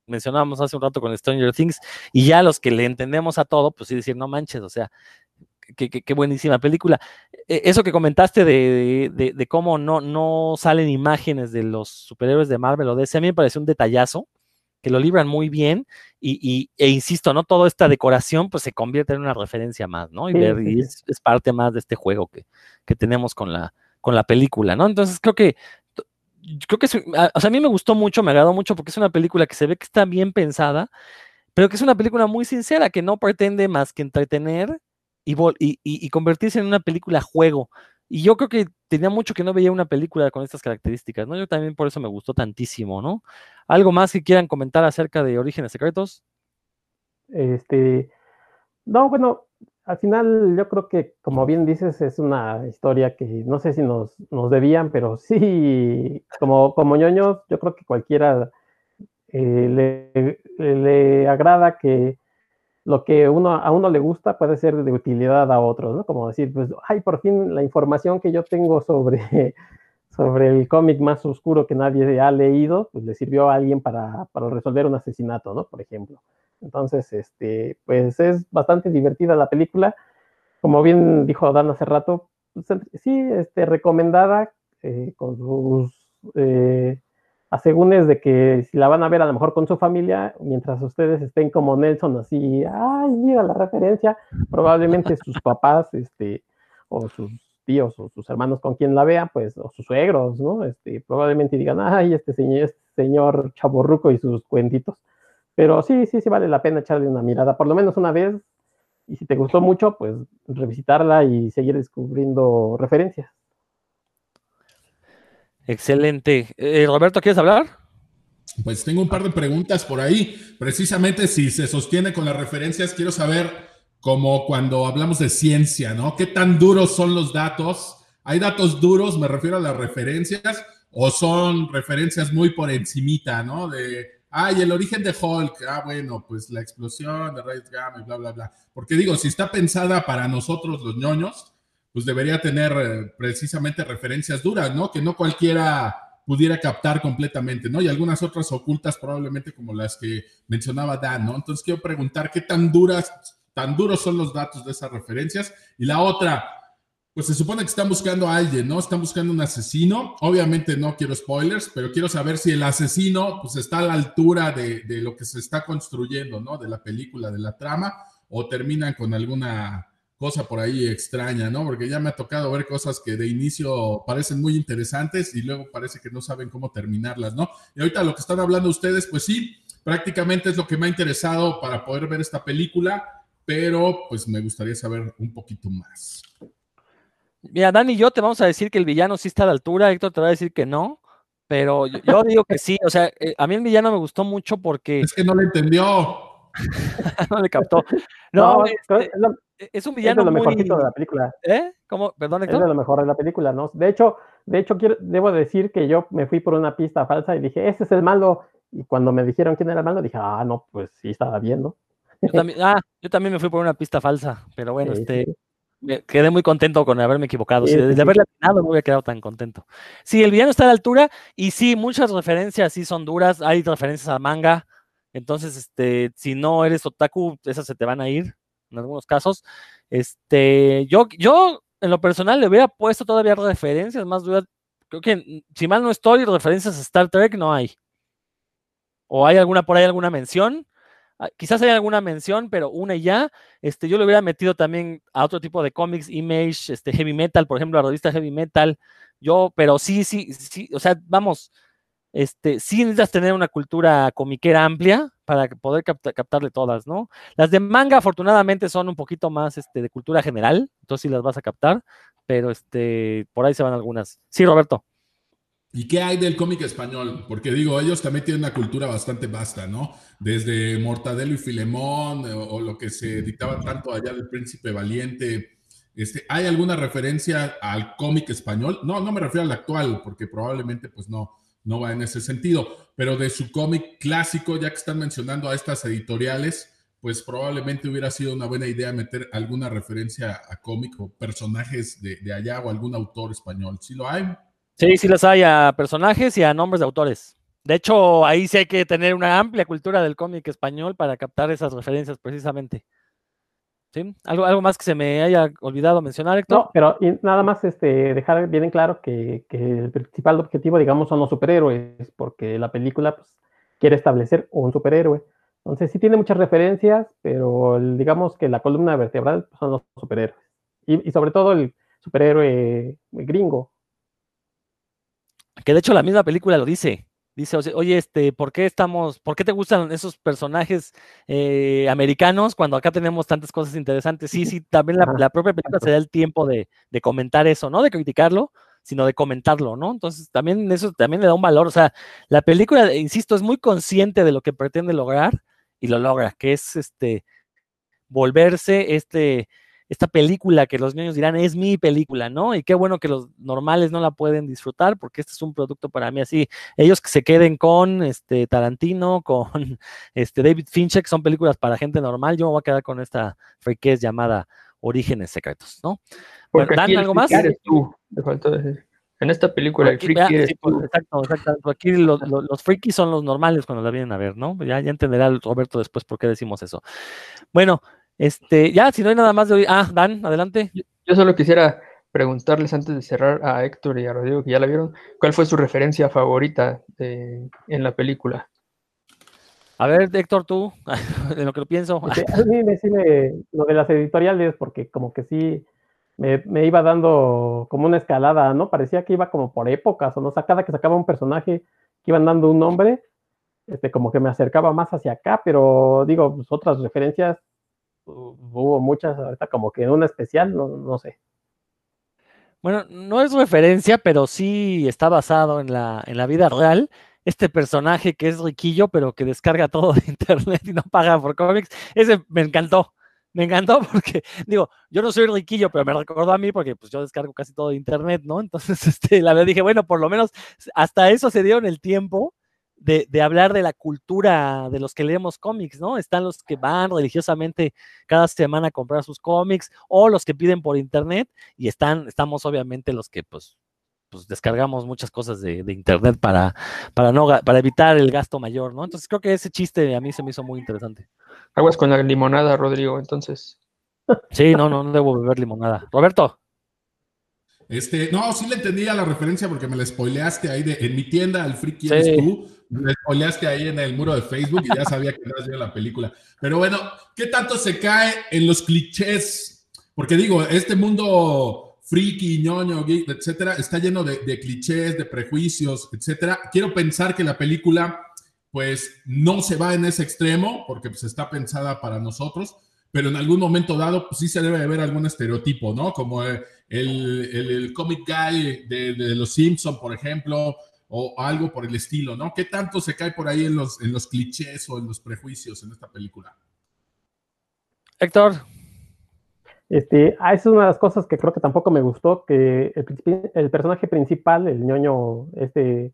mencionábamos hace un rato con Stranger Things, y ya los que le entendemos a todo, pues sí decir, no manches, o sea, qué, buenísima película. E, eso que comentaste de, de, cómo no, no salen imágenes de los superhéroes de Marvel o ese, a mí me parece un detallazo que lo libran muy bien y, e insisto, ¿no? Toda esta decoración pues se convierte en una referencia más, ¿no? Y, es, parte más de este juego que, que, tenemos con la, con la película, ¿no? Entonces creo que, creo que, o sea, a mí me gustó mucho, me agradó mucho porque es una película que se ve que está bien pensada, pero que es una película muy sincera, que no pretende más que entretener y, y, y convertirse en una película juego. Y yo creo que tenía mucho que no veía una película con estas características, ¿no? Yo también por eso me gustó tantísimo, ¿no? ¿Algo más que quieran comentar acerca de Orígenes Secretos? Este, no, bueno, al final yo creo que, como bien dices, es una historia que no sé si nos, nos debían, pero sí, como, como ñoños, yo creo que cualquiera eh, le, le agrada que lo que uno, a uno le gusta puede ser de utilidad a otros, ¿no? Como decir, pues, ay, por fin la información que yo tengo sobre, sobre el cómic más oscuro que nadie ha leído, pues le sirvió a alguien para, para, resolver un asesinato, ¿no? Por ejemplo. Entonces, este, pues es bastante divertida la película. Como bien dijo Dan hace rato, pues, sí, este, recomendada eh, con sus... Eh, asegúnes de que si la van a ver a lo mejor con su familia, mientras ustedes estén como Nelson así, ay, mira la referencia, probablemente sus papás, este, o sus tíos o sus hermanos con quien la vean, pues, o sus suegros, ¿no? Este, probablemente digan, ay, este señor, este señor chaborruco y sus cuentitos. Pero sí, sí, sí vale la pena echarle una mirada, por lo menos una vez, y si te gustó mucho, pues revisitarla y seguir descubriendo referencias. Excelente. Eh, Roberto, ¿quieres hablar? Pues tengo un par de preguntas por ahí. Precisamente si se sostiene con las referencias, quiero saber, como cuando hablamos de ciencia, ¿no? ¿Qué tan duros son los datos? ¿Hay datos duros, me refiero a las referencias, o son referencias muy por encimita, ¿no? De, ay, el origen de Hulk, ah, bueno, pues la explosión de rayos gamma y bla, bla, bla. Porque digo, si está pensada para nosotros los ñoños, pues debería tener eh, precisamente referencias duras, ¿no? Que no cualquiera pudiera captar completamente, ¿no? Y algunas otras ocultas probablemente como las que mencionaba Dan, ¿no? Entonces quiero preguntar qué tan duras, tan duros son los datos de esas referencias. Y la otra, pues se supone que están buscando a alguien, ¿no? Están buscando un asesino. Obviamente no quiero spoilers, pero quiero saber si el asesino pues está a la altura de, de lo que se está construyendo, ¿no? De la película, de la trama, o terminan con alguna cosa por ahí extraña, ¿no? Porque ya me ha tocado ver cosas que de inicio parecen muy interesantes y luego parece que no saben cómo terminarlas, ¿no? Y ahorita lo que están hablando ustedes, pues sí, prácticamente es lo que me ha interesado para poder ver esta película, pero pues me gustaría saber un poquito más. Mira, Dani y yo te vamos a decir que el villano sí está a la altura, Héctor te va a decir que no, pero yo, yo digo que sí, o sea, eh, a mí el villano me gustó mucho porque... Es que no lo entendió. no le captó. No, No, este, es, un es villano de lo muy... mejorcito de la película. ¿Eh? ¿Cómo? Perdón, Es de lo mejor de la película, ¿no? De hecho, de hecho quiero, debo decir que yo me fui por una pista falsa y dije, ese es el malo. Y cuando me dijeron quién era el malo, dije, ah, no, pues sí estaba bien, ¿no? Yo también, ah, yo también me fui por una pista falsa, pero bueno, Sí, este, sí. me quedé muy contento con haberme equivocado. Sí, sí, de, haberle atinado no hubiera quedado tan contento. Sí, el villano está a la altura y sí, muchas referencias sí son duras. Hay referencias a manga. Entonces, este, si no eres otaku, esas se te van a ir en algunos casos. Este, yo, yo en lo personal le hubiera puesto todavía referencias más. Creo que, mm, si mal no estoy, referencias a Star Trek no hay. O hay alguna por ahí, alguna mención. Ah, Quizás hay alguna mención, pero una y ya. Este, yo le hubiera metido también a otro tipo de cómics, Image, este, Heavy Metal, por ejemplo, la revista Heavy Metal. Yo, pero sí, sí, sí, o sea, vamos, este, sí tener una cultura comiquera amplia para poder capta- captarle todas, ¿no? Las de manga, afortunadamente, son un poquito más este, de cultura general, entonces sí las vas a captar, pero este, por ahí se van algunas. Sí, Roberto. ¿Y qué hay del cómic español? Porque digo, ellos también tienen una cultura bastante vasta, ¿no? Desde Mortadelo y Filemón, o, o lo que se dictaba tanto allá del Príncipe Valiente. Este, ¿Hay alguna referencia al cómic español? No, no me refiero al actual, porque probablemente pues no, no va en ese sentido, pero de su cómic clásico, ya que están mencionando a estas editoriales, pues probablemente hubiera sido una buena idea meter alguna referencia a cómic o personajes de, allá o algún autor español. ¿Sí lo hay? Sí, sí las hay a personajes y a nombres de autores. De hecho, ahí sí hay que tener una amplia cultura del cómic español para captar esas referencias precisamente. ¿Sí? ¿Algo, algo más que se me haya olvidado mencionar, Héctor? No, pero nada más este, dejar bien en claro que, que el principal objetivo, digamos, son los superhéroes, porque la película pues, quiere establecer un superhéroe. Entonces sí tiene muchas referencias, pero digamos que la columna vertebral pues, son los superhéroes. Y, y sobre todo el superhéroe gringo. Que de hecho la misma película lo dice. Dice, oye, este, ¿por qué estamos, por qué te gustan esos personajes eh, americanos cuando acá tenemos tantas cosas interesantes? Sí, sí, también la propia película se da el tiempo de, de comentar eso, no de criticarlo, sino de comentarlo, ¿no? Entonces también eso también le da un valor. O sea, la película, insisto, es muy consciente de lo que pretende lograr y lo logra, que es este volverse este esta película que los niños dirán es mi película, ¿no? Y qué bueno que los normales no la pueden disfrutar porque este es un producto para mí así. Ellos que se queden con este Tarantino, con este David Fincher, que son películas para gente normal, yo me voy a quedar con esta freakez llamada Orígenes Secretos, ¿no? Porque ¿Dan aquí el algo más? eres tú, me faltó decir. En esta película el Aquí, friki vea, eres sí, pues, tú. exacto, exacto. Aquí los, frikis son los normales cuando la vienen a ver, ¿no? Ya, ya entenderá el Roberto después por qué decimos eso. Bueno, este, ya, si no hay nada más de hoy. Ah, Dan, adelante. Yo solo quisiera preguntarles antes de cerrar a Héctor y a Rodrigo, que ya la vieron, ¿cuál fue su referencia favorita de- en la película? A ver, Héctor, tú, de lo que lo pienso. Este, a mí me, sí me- lo de las editoriales, porque como que sí me, me iba dando como una escalada, ¿no? Parecía que iba como por épocas, o no, o sea, cada que sacaba un personaje que iban dando un nombre, este, como que me acercaba más hacia acá, pero digo, pues otras referencias, hubo muchas, ahorita como que una especial, no, no sé. Bueno, no es referencia, pero sí está basado en la, en la vida real. Este personaje que es riquillo, pero que descarga todo de internet y no paga por cómics, ese me encantó. Me encantó porque, digo, yo no soy riquillo, pero me recordó a mí porque pues yo descargo casi todo de internet, ¿no? Entonces, este, la verdad dije, bueno, por lo menos hasta eso se dieron el tiempo de, de hablar de la cultura de los que leemos cómics, ¿no? Están los que van religiosamente cada semana a comprar sus cómics o los que piden por internet y están, estamos obviamente los que pues, pues descargamos muchas cosas de, de internet para, para, no, para evitar el gasto mayor, ¿no? Entonces creo que ese chiste a mí se me hizo muy interesante. Aguas con la limonada, Rodrigo, entonces. Sí, no, no, no debo beber limonada. Roberto, Este, no, sí le entendía la referencia porque me la spoileaste ahí de en mi tienda, el friki Sí. eres tú. Me la spoileaste ahí en el muro de Facebook y ya sabía que no la película. Pero bueno, ¿qué tanto se cae en los clichés? Porque digo, este mundo friki, ñoño, geek, etcétera, está lleno de, de clichés, de prejuicios, etcétera. Quiero pensar que la película, pues, no se va en ese extremo porque pues, está pensada para nosotros, pero en algún momento dado, pues sí se debe de ver algún estereotipo, ¿no? Como eh, el, el, el comic guy de, de los Simpson, por ejemplo, o algo por el estilo, ¿no? ¿Qué tanto se cae por ahí en los, en los clichés o en los prejuicios en esta película? Héctor, Este, ah, esa es una de las cosas que creo que tampoco me gustó, que el, el personaje principal, el ñoño, este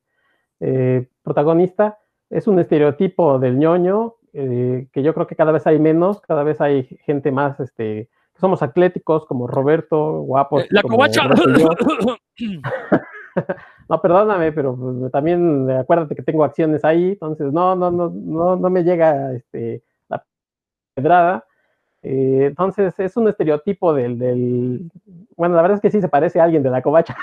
eh, protagonista, es un estereotipo del ñoño, eh, que yo creo que cada vez hay menos, cada vez hay gente más, este, somos atléticos, como Roberto, guapos. eh, la covacha. No, perdóname, pero pues, también eh, acuérdate que tengo acciones ahí, entonces no, no, no, no, no me llega este, la pedrada. Eh, entonces es un estereotipo del, del, bueno, la verdad es que sí se parece a alguien de la covacha.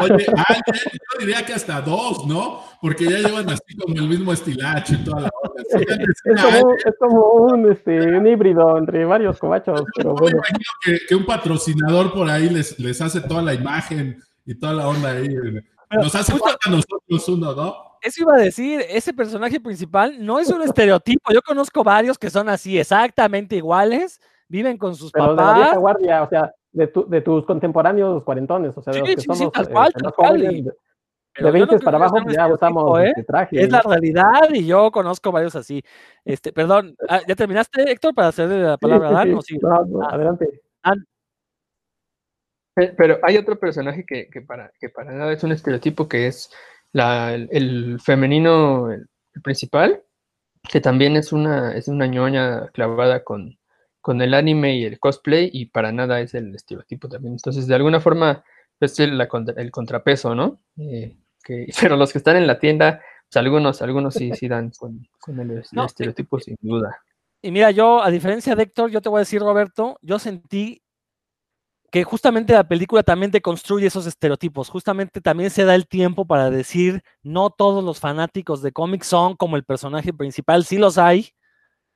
Oye, alguien, yo diría que hasta dos, ¿no? Porque ya llevan así como el mismo estilacho y toda la onda. Sí, Es como, alguien. es como un, este, un híbrido entre varios covachos, pero me imagino que, que un patrocinador por ahí les, les hace toda la imagen y toda la onda ahí. Nos hace falta a nosotros uno, ¿no? Eso iba a decir, ese personaje principal no es un estereotipo. Yo conozco varios que son así, exactamente iguales, viven con sus Pero de la vieja papás. guardia, o sea, de, tu- de tus contemporáneos cuarentones, o sea, de los que sí, sí, somos tal eh, cual, más tal cual, jóvenes, de, pero de yo no 20 creo para abajo, ya usamos ¿eh? este traje. Es la realidad y yo conozco varios así. Este, perdón, ah, ¿ya terminaste, Héctor, para hacerle la Sí, palabra a sí, Dan? sí. ¿O sí? No, no, Ah. adelante. Eh, Pero hay otro personaje que, que para, que para nada es un estereotipo, que es la, el, femenino el, principal, que también es una, es una ñoña clavada con, con el anime y el cosplay, y para nada es el estereotipo también. Entonces, de alguna forma, es el, la el contrapeso, ¿no? Eh, que, pero los que están en la tienda, pues algunos, algunos sí, sí dan con, con el, el No, estereotipo, sin duda. Y mira, yo, a diferencia de Héctor, yo te voy a decir, Roberto, yo sentí que justamente la película también te construye esos estereotipos, justamente también se da el tiempo para decir, no todos los fanáticos de cómics son como el personaje principal, sí los hay,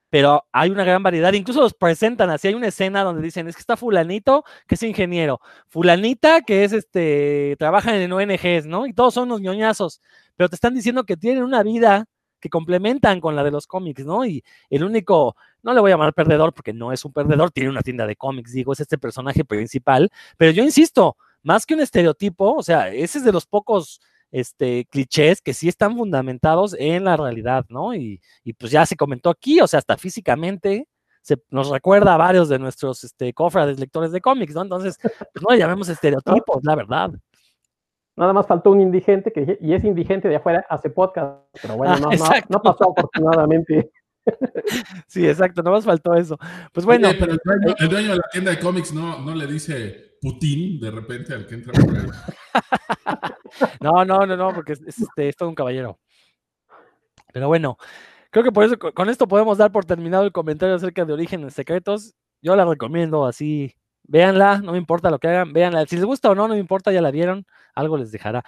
pero hay una gran variedad, incluso los presentan así, hay una escena donde dicen, es que está fulanito, que es ingeniero, fulanita, que es este, trabaja en ONGs, ¿no? Y todos son unos ñoñazos, pero te están diciendo que tienen una vida que complementan con la de los cómics, ¿no? Y el único, no le voy a llamar perdedor porque no es un perdedor, tiene una tienda de cómics, digo, es este personaje principal, pero yo insisto, más que un estereotipo, o sea, ese es de los pocos este, clichés que sí están fundamentados en la realidad, ¿no? Y, y pues ya se comentó aquí, o sea, hasta físicamente se nos recuerda a varios de nuestros este, cofrades lectores de cómics, ¿no? Entonces, pues no le llamemos estereotipos, la verdad. Nada más faltó un indigente que y es indigente de afuera, hace podcast, pero bueno, Ah, no, no, pasó afortunadamente. Sí, exacto, no más faltó eso. Pues bueno, Oye, pero el dueño, el dueño de la tienda de cómics no, no le dice Putin de repente al que entra por ahí. No, no, no, no, porque es, es, este, es todo un caballero. Pero bueno, creo que por eso, co- con esto podemos dar por terminado el comentario acerca de Orígenes Secretos. Yo la recomiendo así véanla, no me importa lo que hagan, véanla. Si les gusta o no, no me importa, ya la vieron, algo les dejará.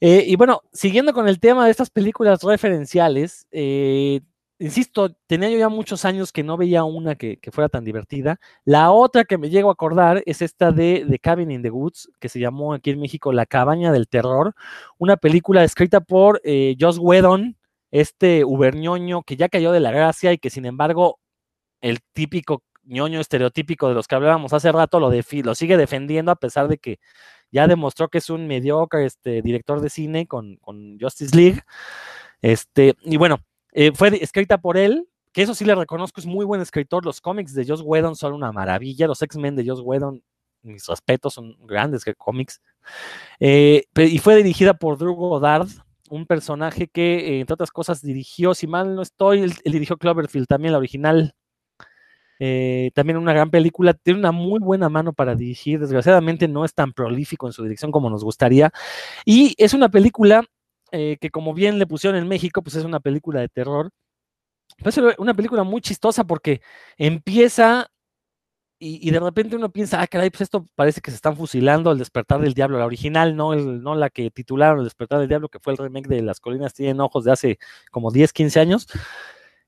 Eh, y bueno, siguiendo con el tema de estas películas referenciales, eh, insisto, tenía yo ya muchos años que no veía una que, fuera tan divertida. La otra que me llego a acordar es esta de The Cabin in the Woods, que se llamó aquí en México La Cabaña del Terror, una película escrita por eh, Joss Whedon, este uberñoño que ya cayó de la gracia y que sin embargo el típico ñoño estereotípico de los que hablábamos hace rato lo, lo sigue defendiendo a pesar de que ya demostró que es un mediocre este, director de cine con, con Justice League. Este, y bueno, eh, fue escrita por él, que eso sí le reconozco, es muy buen escritor. Los cómics de Joss Whedon son una maravilla. Los X-Men de Joss Whedon, mis respetos, son grandes cómics. Eh, y fue dirigida por Drew Goddard, un personaje que, eh, entre otras cosas, dirigió, si mal no estoy, él, dirigió Cloverfield, también la original. también una gran película, tiene una muy buena mano para dirigir, desgraciadamente no es tan prolífico en su dirección como nos gustaría, y es una película eh, que como bien le pusieron en México, pues es una película de terror. Es una película muy chistosa porque empieza y, de repente uno piensa, ah, caray, pues esto parece que se están fusilando el despertar del diablo, la original, no, el, no la que titularon el despertar del diablo, que fue el remake de Las colinas tienen ojos de hace como 10, 15 años.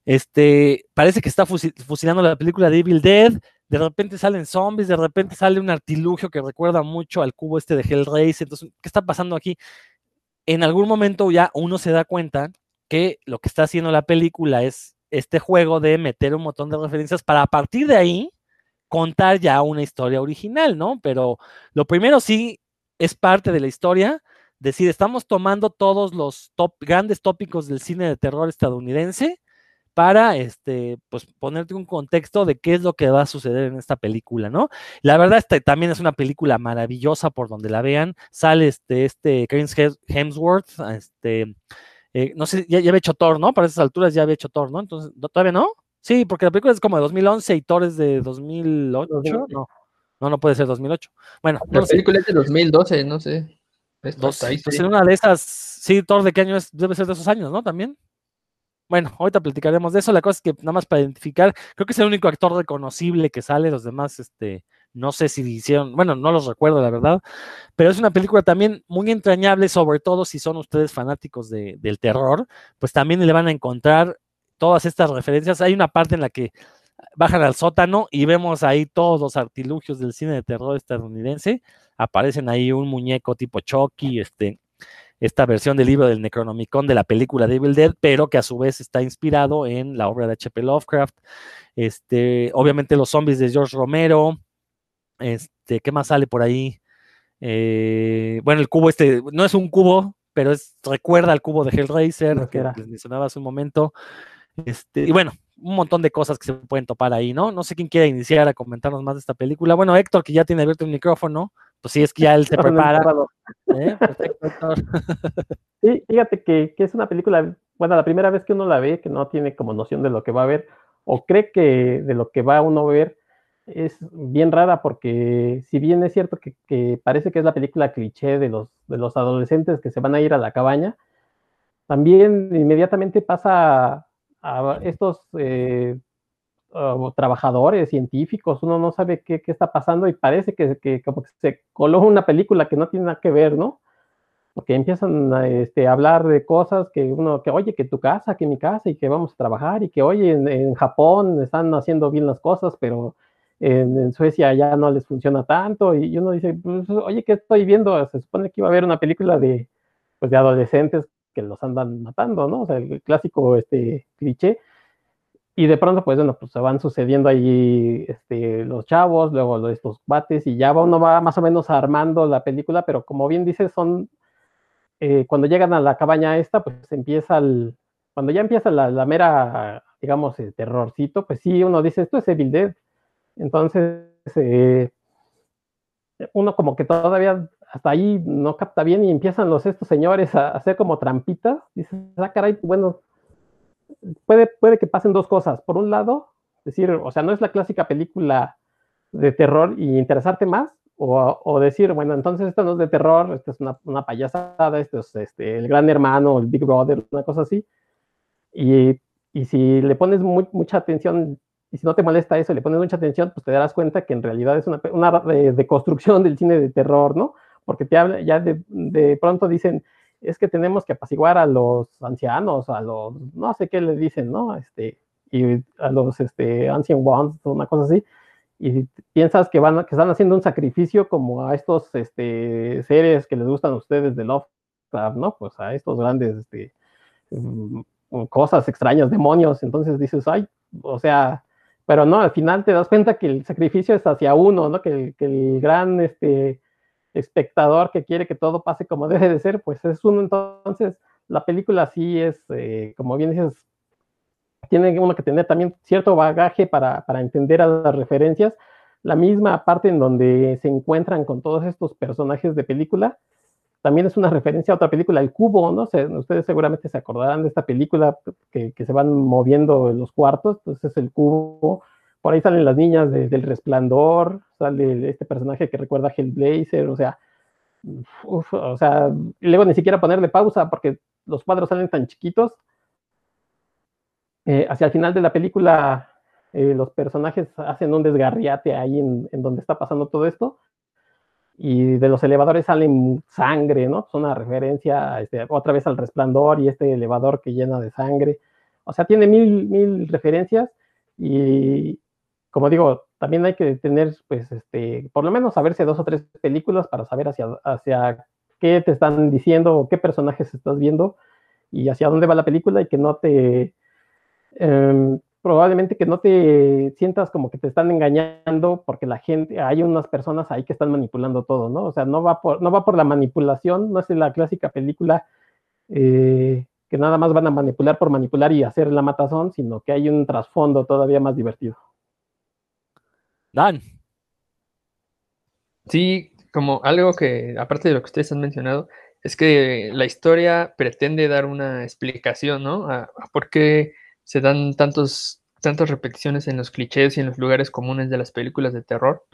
Este, parece que está fusilando la película de Evil Dead, de repente salen zombies, de repente sale un artilugio que recuerda mucho al cubo este de Hellraiser, entonces, ¿qué está pasando aquí? En algún momento ya uno se da cuenta que lo que está haciendo la película es este juego de meter un montón de referencias para a partir de ahí contar ya una historia original, ¿no? Pero lo primero sí es parte de la historia, decir, estamos tomando todos los top, grandes tópicos del cine de terror estadounidense para este, pues, ponerte un contexto de qué es lo que va a suceder en esta película, ¿no? La verdad, este, también es una película maravillosa por donde la vean. Sale este, este Chris Hemsworth, este, eh, no sé, ya, había hecho Thor, ¿no? Para esas alturas ya había hecho Thor, ¿no? Entonces, ¿todavía no? Sí, porque la película es como de 2011 y Thor es de 2008, ¿no? No, no puede ser 2008. Bueno, la película es de 2012, no sé. Dos, entonces, una de esas, sí, Thor de qué año es, debe ser de esos años, ¿no? También. Bueno, ahorita platicaremos de eso. La cosa es que nada más para identificar, creo que es el único actor reconocible que sale, los demás, este, no sé si hicieron, bueno, no los recuerdo la verdad, pero es una película también muy entrañable, sobre todo si son ustedes fanáticos de, del terror, pues también le van a encontrar todas estas referencias. Hay una parte en la que bajan al sótano y vemos ahí todos los artilugios del cine de terror estadounidense. Aparecen ahí un muñeco tipo Chucky, este, esta versión del libro del Necronomicon de la película Devil Dead, pero que a su vez está inspirado en la obra de H.P. Lovecraft. Este, obviamente los zombies de George Romero. Este, ¿qué más sale por ahí? Eh, bueno, el cubo este no es un cubo, pero es, recuerda al cubo de Hellraiser que les mencionaba hace un momento. Este, y bueno, un montón de cosas que se pueden topar ahí, ¿no? No sé quién quiere iniciar a comentarnos más de esta película. Bueno, Héctor, que ya tiene abierto el micrófono, pues sí, es que ya él se prepara. ¿Eh? sí, fíjate que, es una película, bueno, la primera vez que uno la ve, que no tiene como noción de lo que va a ver, o cree que de lo que va uno a ver, es bien rara porque si bien es cierto que, parece que es la película cliché de los, de los adolescentes que se van a ir a la cabaña, también inmediatamente pasa a, estos eh, trabajadores, científicos, uno no sabe qué, qué está pasando y parece que, que, como que se coló una película que no tiene nada que ver, ¿no? Porque empiezan a este, hablar de cosas que uno, que oye, que tu casa, que mi casa y que vamos a trabajar y que oye, en, Japón están haciendo bien las cosas, pero en, Suecia ya no les funciona tanto y uno dice, pues, oye, ¿qué estoy viendo? Se supone que iba a haber una película de, pues, de adolescentes que los andan matando, ¿no? O sea, el clásico este, cliché y de pronto, pues bueno, pues se van sucediendo ahí este, los chavos, luego estos bates, y ya uno va más o menos armando la película, pero como bien dices, son, eh, cuando llegan a la cabaña esta, pues empieza el, cuando ya empieza la, mera, digamos, el terrorcito, pues sí, uno dice, esto es Evil Dead. Entonces, eh, uno como que todavía hasta ahí no capta bien y empiezan los estos señores a hacer como trampitas. Dices, ah, caray, bueno, puede, puede que pasen dos cosas. Por un lado, decir, o sea, no es la clásica película de terror y interesarte más, o, decir, bueno, entonces esto no es de terror, esto es una, una payasada, esto es este, el gran hermano, el Big Brother, una cosa así. Y, y si le pones mucha atención, y si no te molesta eso le pones mucha atención, pues te darás cuenta que en realidad es una, una deconstrucción del cine de terror, ¿no? Porque te ya de, de, pronto dicen, es que tenemos que apaciguar a los ancianos, a los, no sé qué le dicen, ¿no? Este, y a los este, Ancient Ones, una cosa así, y piensas que, van, que están haciendo un sacrificio como a estos este, seres que les gustan a ustedes de Lovecraft, ¿no? Pues a estos grandes este, mm, cosas extrañas, demonios, entonces dices, ay, o sea, pero no, al final te das cuenta que el sacrificio es hacia uno, ¿no? Que, que el gran este, espectador que quiere que todo pase como debe de ser, pues es uno, entonces la película sí es, eh, como bien dices, tiene uno que tener también cierto bagaje para, para, entender a las referencias. La misma parte en donde se encuentran con todos estos personajes de película, también es una referencia a otra película, El Cubo, ¿no? sé ustedes seguramente se acordarán de esta película que, que, se van moviendo en los cuartos, entonces es El Cubo. Por ahí salen las niñas de, del Resplandor, sale este personaje que recuerda a Hellblazer, o sea, uf, o sea, y luego ni siquiera ponerle pausa porque los cuadros salen tan chiquitos eh, hacia el final de la película, eh, los personajes hacen un desgarriate ahí en, en, donde está pasando todo esto. Y de los elevadores salen sangre, ¿no? Es una referencia este, otra vez al resplandor y este elevador que llena de sangre. O sea, tiene mil, mil referencias y, como digo, también hay que tener, pues, este, por lo menos saberse dos o tres películas para saber hacia, hacia qué te están diciendo o qué personajes estás viendo y hacia dónde va la película y que no te eh, probablemente que no te sientas como que te están engañando porque la gente, hay unas personas ahí que están manipulando todo, ¿no? O sea, no va por, no va por la manipulación, no es la clásica película eh, que nada más van a manipular por manipular y hacer la matazón, sino que hay un trasfondo todavía más divertido. Dan. Sí, como algo que, aparte de lo que ustedes han mencionado, es que la historia pretende dar una explicación, ¿no? A, por qué se dan tantos, tantas repeticiones en los clichés y en los lugares comunes de las películas de terror.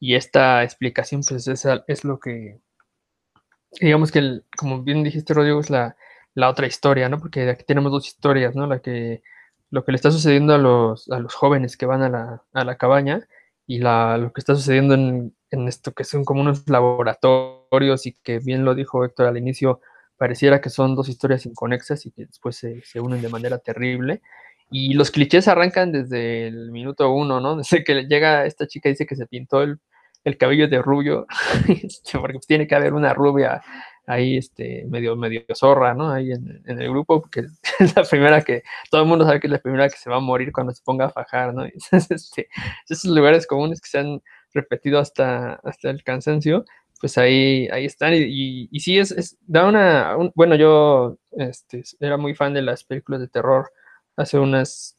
Y esta explicación, pues, es, es lo que, digamos que, el, como bien dijiste, Rodrigo, es la, la, otra historia, ¿no? Porque aquí tenemos dos historias, ¿no? La que, lo que le está sucediendo a los, a los jóvenes que van a la, a la cabaña y la, lo que está sucediendo en, esto que son como unos laboratorios y que bien lo dijo Héctor al inicio, pareciera que son dos historias inconexas y que después se, se, unen de manera terrible. Y los clichés arrancan desde el minuto uno, ¿no? Desde que llega esta chica y dice que se pintó el, el cabello de rubio, este, porque tiene que haber una rubia ahí, este, medio, medio zorra, ¿no? Ahí en, el grupo, porque es la primera que, todo el mundo sabe que es la primera que se va a morir cuando se ponga a fajar, ¿no? Este, esos lugares comunes que se han repetido hasta, hasta el cansancio, pues ahí, ahí están. Y, sí, es, es, da una. Un, bueno, yo este, era muy fan de las películas de terror hace, unas,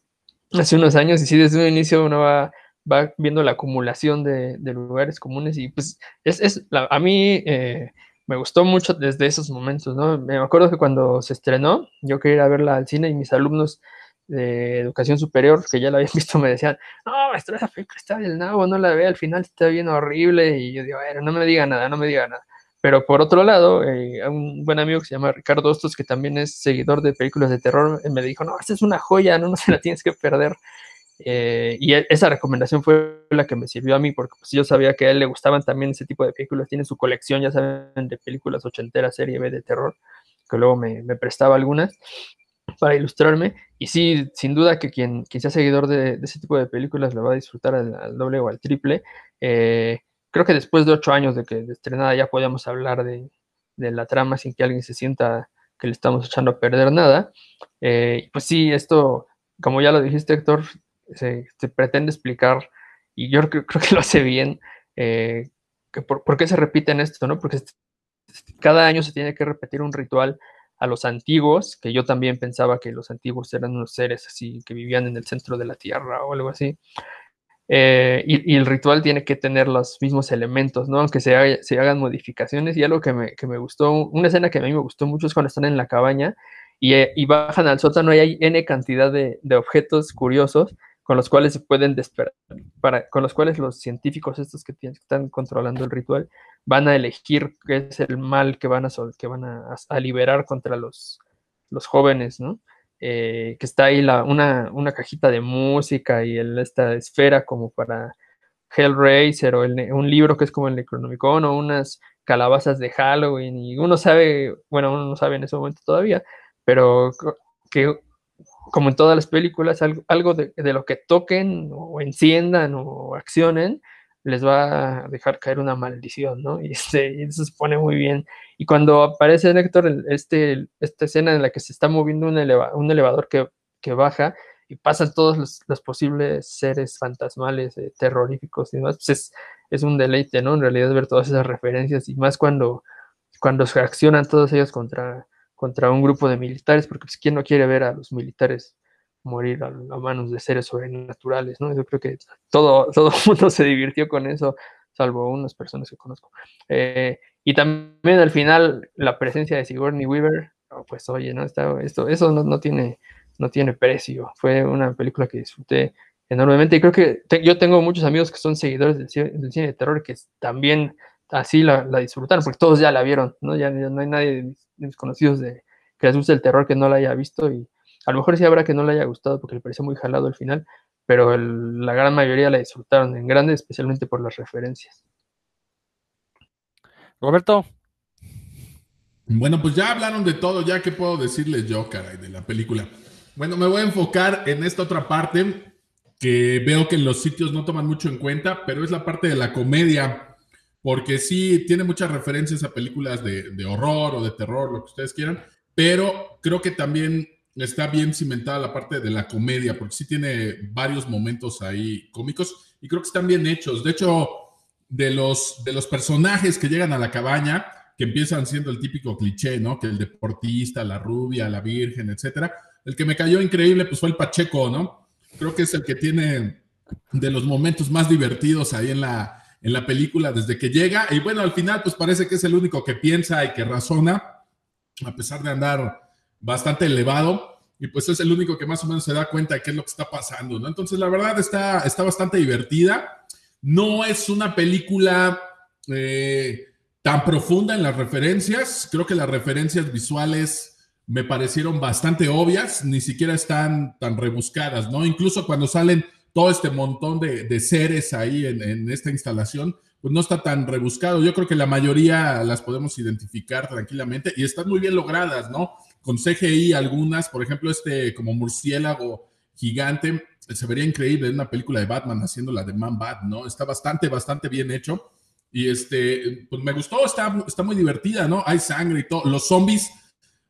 hace unos años, y sí, desde un inicio uno va, va viendo la acumulación de, de lugares comunes, y pues es, a mí eh, me gustó mucho desde esos momentos, ¿no? Me acuerdo que cuando se estrenó, yo quería ir a verla al cine y mis alumnos de educación superior, que ya la habían visto, me decían, no, maestro, esa película está del nabo, no la ve, al final está bien horrible, y yo digo, no me diga nada, no me diga nada. Pero por otro lado, eh, un buen amigo que se llama Ricardo Ostos, que también es seguidor de películas de terror, me dijo, no, esta es una joya, no, no se la tienes que perder. Eh, y e, esa recomendación fue la que me sirvió a mí, porque pues, yo sabía que a él le gustaban también ese tipo de películas, tiene su colección, ya saben, de películas ochenteras, serie B de terror, que luego me, me prestaba algunas para ilustrarme. Y sí, sin duda que quien, quien sea seguidor de, ese tipo de películas lo va a disfrutar al, al doble o al triple. Eh, creo que después de ocho años de que de estrenada ya podíamos hablar de, de, la trama sin que alguien se sienta que le estamos echando a perder nada. Eh, pues sí, esto, como ya lo dijiste, Héctor, se, pretende explicar, y yo creo, que lo hace bien, eh, que por, qué se repite en esto, ¿no? Porque cada año se tiene que repetir un ritual a los antiguos, que yo también pensaba que los antiguos eran unos seres así que vivían en el centro de la tierra o algo así. Eh, y, el ritual tiene que tener los mismos elementos, ¿no? Aunque se, haga, se hagan modificaciones. Y algo que me, que me, gustó, una escena que a mí me gustó mucho es cuando están en la cabaña y, eh, bajan al sótano y hay N cantidad de objetos curiosos con los cuales se pueden despertar, para, con los cuales los científicos estos que, están controlando el ritual van a elegir qué es el mal que van a, que van a, a liberar contra los, los jóvenes, ¿no? eh, que está ahí la, una, una, cajita de música y el, esta esfera como para Hellraiser o un libro que es como el Necronomicon o unas calabazas de Halloween y uno sabe, bueno, uno no sabe en ese momento todavía, pero que como en todas las películas, algo, de, lo que toquen o enciendan o accionen, les va a dejar caer una maldición, ¿no? Y, este, eso se pone muy bien. Y cuando aparece Héctor, este, esta escena en la que se está moviendo un, elevador que, baja y pasan todos los, posibles seres fantasmales, eh, terroríficos y demás, pues es, es, un deleite, ¿no? En realidad ver todas esas referencias y más cuando, cuando se accionan todos ellos contra, contra un grupo de militares, porque pues, ¿quién no quiere ver a los militares morir a, manos de seres sobrenaturales, ¿no? Yo creo que todo, todo el mundo se divirtió con eso, salvo unas personas que conozco. Eh, y también al final la presencia de Sigourney Weaver, pues oye, ¿no? Está, esto, eso no, no, tiene, no tiene precio. Fue una película que disfruté enormemente y creo que yo tengo muchos amigos que son seguidores del, cine de terror que también así la, la, disfrutaron, porque todos ya la vieron, ¿no? Ya, no hay nadie de mis conocidos de, que les guste el terror que no la haya visto y a lo mejor sí habrá que no le haya gustado porque le pareció muy jalado el final, pero la gran mayoría la disfrutaron en grande, especialmente por las referencias. Roberto. Bueno, pues ya hablaron de todo, ya que puedo decirles yo, caray, de la película. Bueno, me voy a enfocar en esta otra parte que veo que los sitios no toman mucho en cuenta, pero es la parte de la comedia, porque sí tiene muchas referencias a películas de, de horror o de terror, lo que ustedes quieran, pero creo que también está bien cimentada la parte de la comedia, porque sí tiene varios momentos ahí cómicos y creo que están bien hechos. De hecho, de los, de los personajes que llegan a la cabaña, que empiezan siendo el típico cliché, ¿no? Que el deportista, la rubia, la virgen, etcétera. El que me cayó increíble, pues fue el Pacheco, ¿no? Creo que es el que tiene de los momentos más divertidos ahí en la, en la película desde que llega. Y bueno, al final, pues parece que es el único que piensa y que razona, a pesar de andar bastante elevado y pues es el único que más o menos se da cuenta de qué es lo que está pasando, ¿no? Entonces, la verdad está, está bastante divertida. No es una película eh, tan profunda en las referencias. Creo que las referencias visuales me parecieron bastante obvias, ni siquiera están tan rebuscadas, ¿no? Incluso cuando salen todo este montón de, seres ahí en, en, esta instalación, pues no está tan rebuscado. Yo creo que la mayoría las podemos identificar tranquilamente y están muy bien logradas, ¿no? con CGI algunas, por ejemplo, este como murciélago gigante, se vería increíble en una película de Batman haciendo la de Man Bat, ¿no? Está bastante, bastante bien hecho. Y este, pues me gustó, está, está muy divertida, ¿no? Hay sangre y todo. Los zombies,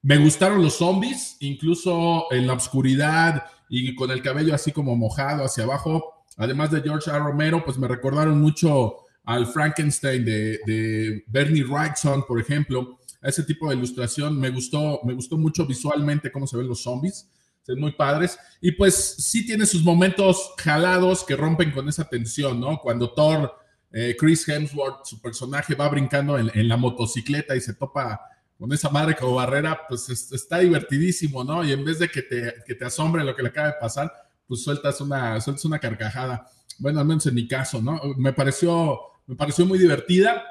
me gustaron los zombies, incluso en la oscuridad y con el cabello así como mojado hacia abajo. Además de George A. Romero, pues me recordaron mucho al Frankenstein de, Bernie Wrightson, por ejemplo ese tipo de ilustración. Me gustó, me gustó mucho visualmente cómo se ven los zombies. Son muy padres. Y pues sí tiene sus momentos jalados que rompen con esa tensión, ¿no? Cuando Thor, eh, Chris Hemsworth, su personaje, va brincando en, la motocicleta y se topa con esa madre como barrera, pues está divertidísimo, ¿no? Y en vez de que te, que te asombre lo que le acaba de pasar, pues sueltas una, sueltas una carcajada. Bueno, al menos en mi caso, ¿no? Me pareció, me pareció muy divertida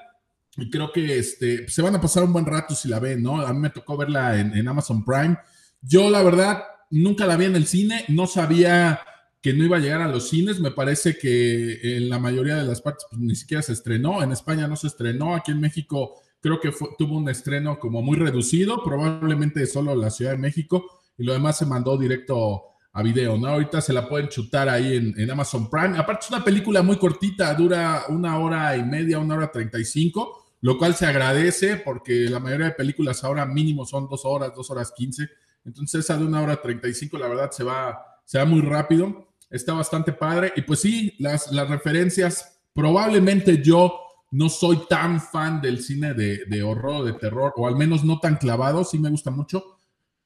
y creo que este, se van a pasar un buen rato si la ven, ¿no? A mí me tocó verla en, Amazon Prime. Yo, la verdad, nunca la vi en el cine, no sabía que no iba a llegar a los cines. Me parece que en la mayoría de las partes pues, ni siquiera se estrenó. En España no se estrenó. Aquí en México creo que tuvo un estreno como muy reducido, probablemente solo la Ciudad de México, y lo demás se mandó directo a video, ¿no? Ahorita se la pueden chutar ahí en, en Amazon Prime. Aparte es una película muy cortita, dura una hora y media, una hora treinta y cinco lo cual se agradece porque la mayoría de películas ahora mínimo son dos horas, dos horas quince. Entonces esa de una hora treinta y cinco, la verdad, se va, se va muy rápido. Está bastante padre. Y pues sí, las, las referencias, probablemente yo no soy tan fan del cine de, de horror, de terror, o al menos no tan clavado, sí me gusta mucho,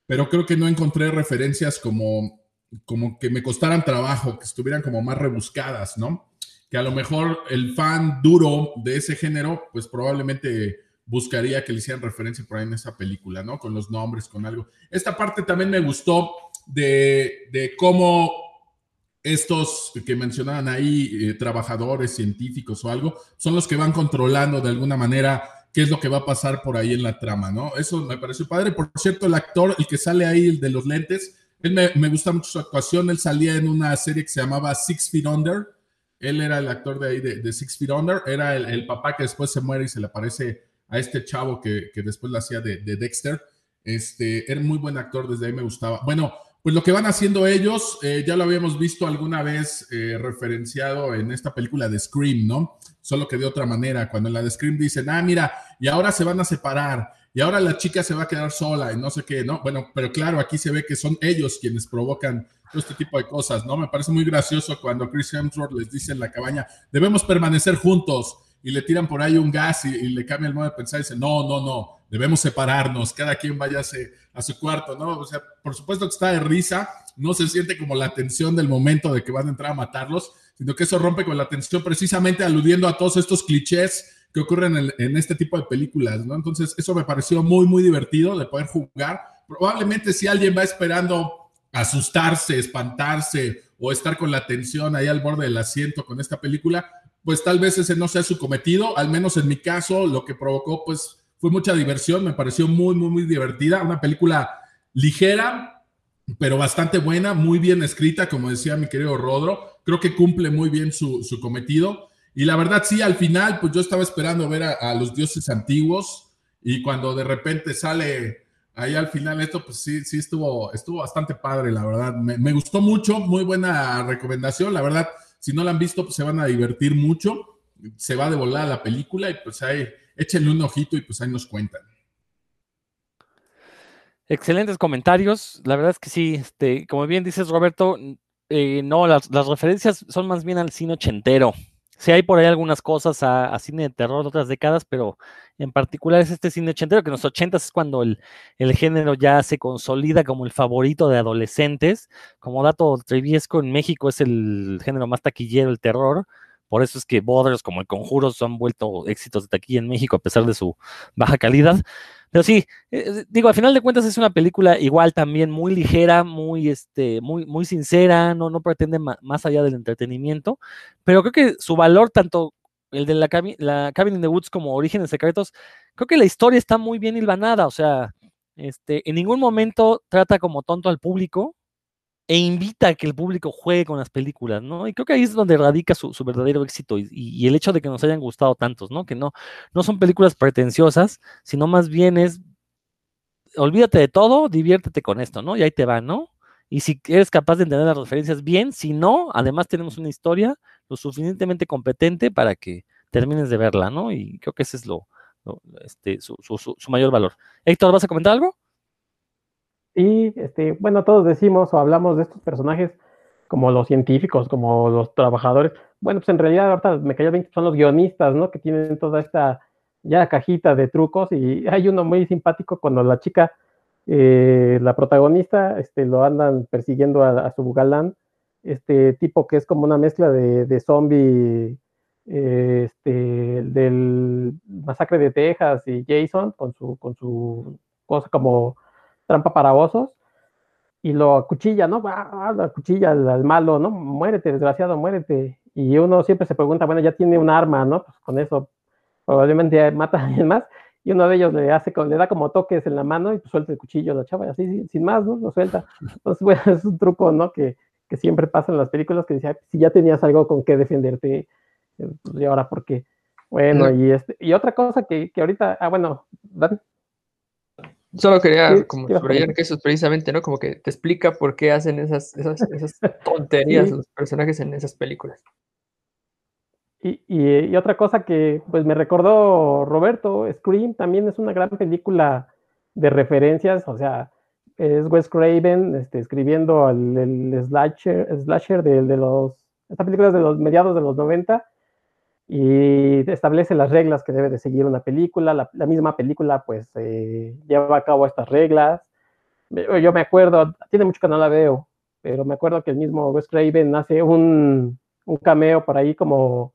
pero creo que no encontré referencias como, como que me costaran trabajo, que estuvieran como más rebuscadas, ¿no? que a lo mejor el fan duro de ese género, pues probablemente buscaría que le hicieran referencia por ahí en esa película, ¿no? Con los nombres, con algo. Esta parte también me gustó de, de cómo estos que mencionaban ahí, eh, trabajadores, científicos o algo, son los que van controlando de alguna manera qué es lo que va a pasar por ahí en la trama, ¿no? Eso me pareció padre. Por cierto, el actor, el que sale ahí, el de los lentes, Él me, gusta mucho su actuación. Él salía en una serie que se llamaba Six Feet Under. Él era el actor de ahí de, Six Feet Under. Era el, el, papá que después se muere y se le aparece a este chavo que, que después lo hacía de, de, Dexter. Este, era muy buen actor, desde ahí me gustaba. Bueno, pues lo que van haciendo ellos, eh, ya lo habíamos visto alguna vez eh, referenciado en esta película de Scream, ¿no? Solo que de otra manera, cuando en la de Scream dicen, ah, mira, y ahora se van a separar, y ahora la chica se va a quedar sola, y no sé qué, ¿no? Bueno, pero claro, aquí se ve que son ellos quienes provocan todo este tipo de cosas, ¿no? Me parece muy gracioso cuando Chris Hemsworth les dice en la cabaña, debemos permanecer juntos, y le tiran por ahí un gas y, le cambia el modo de pensar y dice, no, no, no, debemos separarnos, cada quien váyase a su cuarto, ¿no? O sea, por supuesto que está de risa, no se siente como la tensión del momento de que van a entrar a matarlos, sino que eso rompe con la tensión precisamente aludiendo a todos estos clichés que ocurren en, en este tipo de películas, ¿no? Entonces, eso me pareció muy, muy divertido de poder jugar. Probablemente si alguien va esperando asustarse, espantarse o estar con la tensión ahí al borde del asiento con esta película, pues tal vez ese no sea su cometido, al menos en mi caso lo que provocó pues fue mucha diversión, me pareció muy, muy, muy divertida, una película ligera, pero bastante buena, muy bien escrita, como decía mi querido Rodro, creo que cumple muy bien su, cometido. Y la verdad, sí, al final, pues yo estaba esperando ver a, los dioses antiguos y cuando de repente sale ahí al final esto, pues sí, sí estuvo, estuvo bastante padre, la verdad. Me, me gustó mucho, muy buena recomendación, la verdad. Si no la han visto, pues se van a divertir mucho. Se va de volar la película y pues ahí échenle un ojito y pues ahí nos cuentan. Excelentes comentarios. La verdad es que sí, este, como bien dices, Roberto, eh, no, las, referencias son más bien al cine ochentero. Sí hay por ahí algunas cosas a, cine de terror de otras décadas, pero en particular es este cine ochentero, que en los ochentas es cuando el, el, género ya se consolida como el favorito de adolescentes. Como dato triviesco, en México es el género más taquillero, el terror. Por eso es que bodres como el Conjuro se han vuelto éxitos de taquilla en México a pesar de su baja calidad. Pero sí, eh, digo, al final de cuentas es una película igual también muy ligera, muy, este, muy, muy sincera, no, no pretende más allá del entretenimiento, pero creo que su valor, tanto el de la, la Cabin in the Woods como Orígenes Secretos, creo que la historia está muy bien hilvanada, o sea, este, en ningún momento trata como tonto al público, e invita a que el público juegue con las películas, ¿no? Y creo que ahí es donde radica su, verdadero éxito y, el hecho de que nos hayan gustado tantos, ¿no? Que no, no son películas pretenciosas, sino más bien es, olvídate de todo, diviértete con esto, ¿no? Y ahí te va, ¿no? Y si eres capaz de entender las referencias bien, si no, además tenemos una historia lo suficientemente competente para que termines de verla, ¿no? Y creo que ese es lo, este, su, su mayor valor. Héctor, ¿vas a comentar algo? Y este, bueno, todos decimos o hablamos de estos personajes como los científicos, como los trabajadores. Bueno, pues en realidad ahorita me cayó bien que son los guionistas, ¿no? Que tienen toda esta ya cajita de trucos y hay uno muy simpático cuando la chica, eh, la protagonista, este, lo andan persiguiendo a, su galán, este tipo que es como una mezcla de, zombie, este, del masacre de Texas y Jason con su, con su cosa como trampa para osos, y lo acuchilla, ¿no? Ah, la cuchilla al, malo, ¿no? Muérete, desgraciado, muérete. Y uno siempre se pregunta, bueno, ya tiene un arma, ¿no? Pues con eso probablemente mata a alguien más. Y uno de ellos le hace, le da como toques en la mano y pues suelta el cuchillo a la chava, y así, sin más, ¿no? Lo suelta. Entonces, bueno, es un truco, ¿no? Que, que siempre pasa en las películas que dice, si ya tenías algo con qué defenderte, eh, pues, y ahora por qué. Bueno, y, este, y otra cosa que, que ahorita, ah, bueno, Dan. Solo quería como subrayar que eso es precisamente, ¿no? Como que te explica por qué hacen esas, esas, esas tonterías los personajes en esas películas. Y, y, otra cosa que pues me recordó Roberto, Scream también es una gran película de referencias, o sea, es Wes Craven este, escribiendo el, el slasher, slasher de, de los, esta película es de los mediados de los 90 y establece las reglas que debe de seguir una película. La, misma película, pues, eh, lleva a cabo estas reglas. Yo me acuerdo, tiene mucho que no la veo, pero me acuerdo que el mismo Wes Craven hace un, un cameo por ahí como,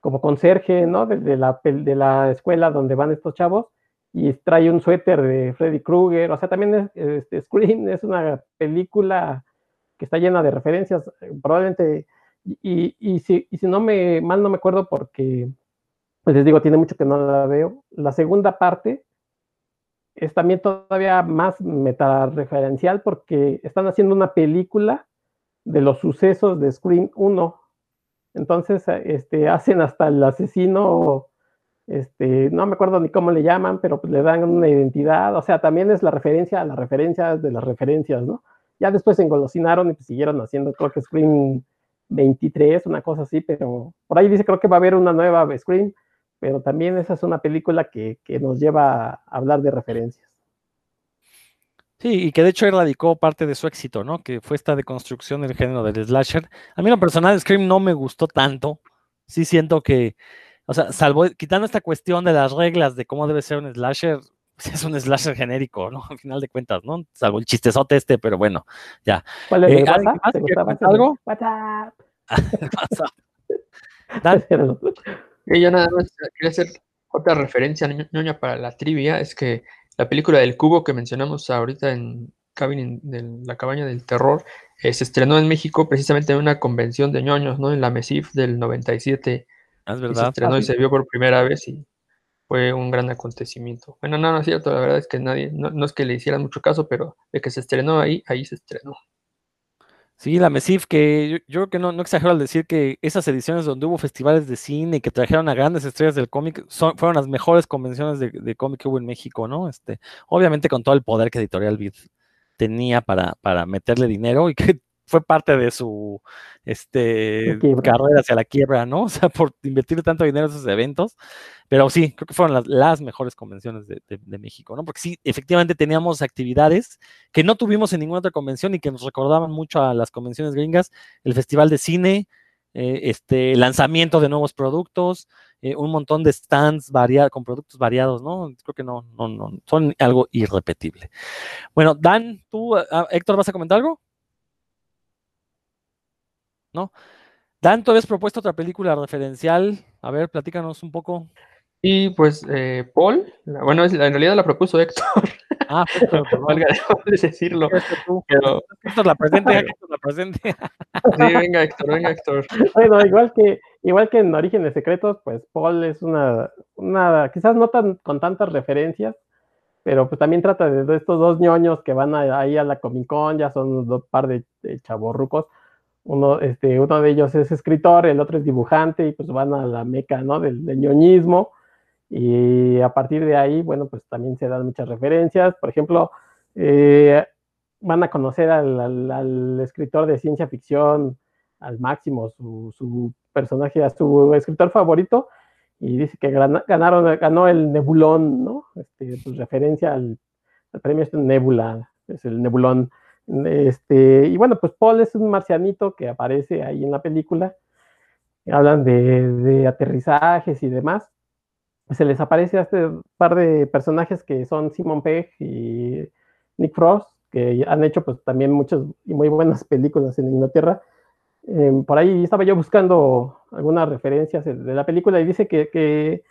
como conserje, ¿no? De, la, de la escuela donde van estos chavos y trae un suéter de Freddy Krueger. O sea, también es, este, Scream es una película que está llena de referencias. Probablemente y, y, si, y si no me mal no me acuerdo porque, pues les digo, tiene mucho que no la veo. La segunda parte es también todavía más metareferencial porque están haciendo una película de los sucesos de Scream 1. Entonces, este, hacen hasta el asesino, este, no me acuerdo ni cómo le llaman, pero pues le dan una identidad. O sea, también es la referencia a las referencias de las referencias, ¿no? Ya después se engolosinaron y siguieron haciendo, creo que Scream 23, una cosa así, pero por ahí dice, creo que va a haber una nueva Scream pero también esa es una película que, nos lleva a hablar de referencias. Sí, y que de hecho erradicó parte de su éxito, ¿no? Que fue esta deconstrucción del género del slasher. A mí lo personal Scream no me gustó tanto. Sí siento que, o sea, salvo, quitando esta cuestión de las reglas de cómo debe ser un slasher, pues es un slasher genérico, ¿no? Al final de cuentas, ¿no? Salvo el chistezote este, pero bueno, ya. ¿Cuál es algo? yo nada más quería hacer otra referencia, ñoña, para la trivia, es que la película del cubo que mencionamos ahorita en Cabin de la cabaña del terror, eh, se estrenó en México precisamente en una convención de ñoños, ¿no? En la MESIF del 97. Ah, es verdad. se estrenó y se vio por primera vez y fue un gran acontecimiento. Bueno, no, no es cierto, la verdad es que nadie, no, no es que le hicieran mucho caso, pero de que se estrenó ahí, ahí se estrenó. Sí, la MESIF, que yo, creo que no, no, exagero al decir que esas ediciones donde hubo festivales de cine que trajeron a grandes estrellas del cómic son, fueron las mejores convenciones de, cómic que hubo en México, ¿no? Este, obviamente con todo el poder que Editorial Vid tenía para, para meterle dinero y que fue parte de su este, carrera hacia la quiebra, ¿no? O sea, por invertir tanto dinero en esos eventos. Pero sí, creo que fueron las, mejores convenciones de, México, ¿no? Porque sí, efectivamente teníamos actividades que no tuvimos en ninguna otra convención y que nos recordaban mucho a las convenciones gringas, el Festival de Cine, eh, este, lanzamiento de nuevos productos, eh, un montón de stands variados, con productos variados, ¿no? Creo que no, no, no, son algo irrepetible. Bueno, Dan, tú, ah, Héctor, ¿vas a comentar algo? ¿No? Dan, tú habías propuesto otra película referencial. A ver, platícanos un poco. Y pues eh, Paul, bueno, en realidad la propuso Héctor. Ah, Héctor, valga decirlo. Pero... Héctor la presente, Héctor la presente. Sí, venga Héctor, venga Héctor. Bueno, igual que, igual que en Orígenes Secretos, pues Paul es una, una quizás no tan con tantas referencias, pero pues también trata de, estos dos ñoños que van ahí a la Comic Con, ya son un par de, de chavorrucos uno, este, uno de ellos es escritor, el otro es dibujante y pues van a la meca, ¿no? Del, ñoñismo. Y a partir de ahí, bueno, pues también se dan muchas referencias. Por ejemplo, eh, van a conocer al, escritor de ciencia ficción al máximo, su, personaje, a su escritor favorito, y dice que ganaron, ganó el Nebulón, ¿no? Este, pues referencia al, al premio este Nebula, es el Nebulón. Este, y bueno, pues Paul es un marcianito que aparece ahí en la película. Hablan de, aterrizajes y demás. Se les aparece a este par de personajes que son Simon Pegg y Nick Frost, que han hecho pues también muchas y muy buenas películas en Inglaterra. Em, por ahí estaba yo buscando algunas referencias de la película y dice que, que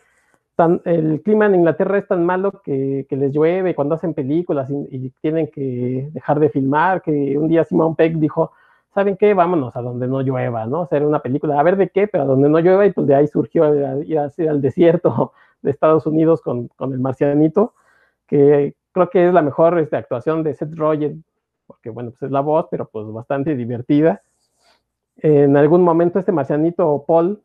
el clima en Inglaterra es tan malo que, les llueve cuando hacen películas y, tienen que dejar de filmar, que un día Simon Peck dijo, ¿saben qué? Vámonos a donde no llueva, ¿no? Hacer una película, a ver de qué, pero a donde no llueva, y pues de ahí surgió ir al desierto de Estados Unidos con, el marcianito, que creo que es la mejor este, actuación de Seth Rogen, porque bueno, pues es la voz, pero pues bastante divertida. En algún momento este marcianito Paul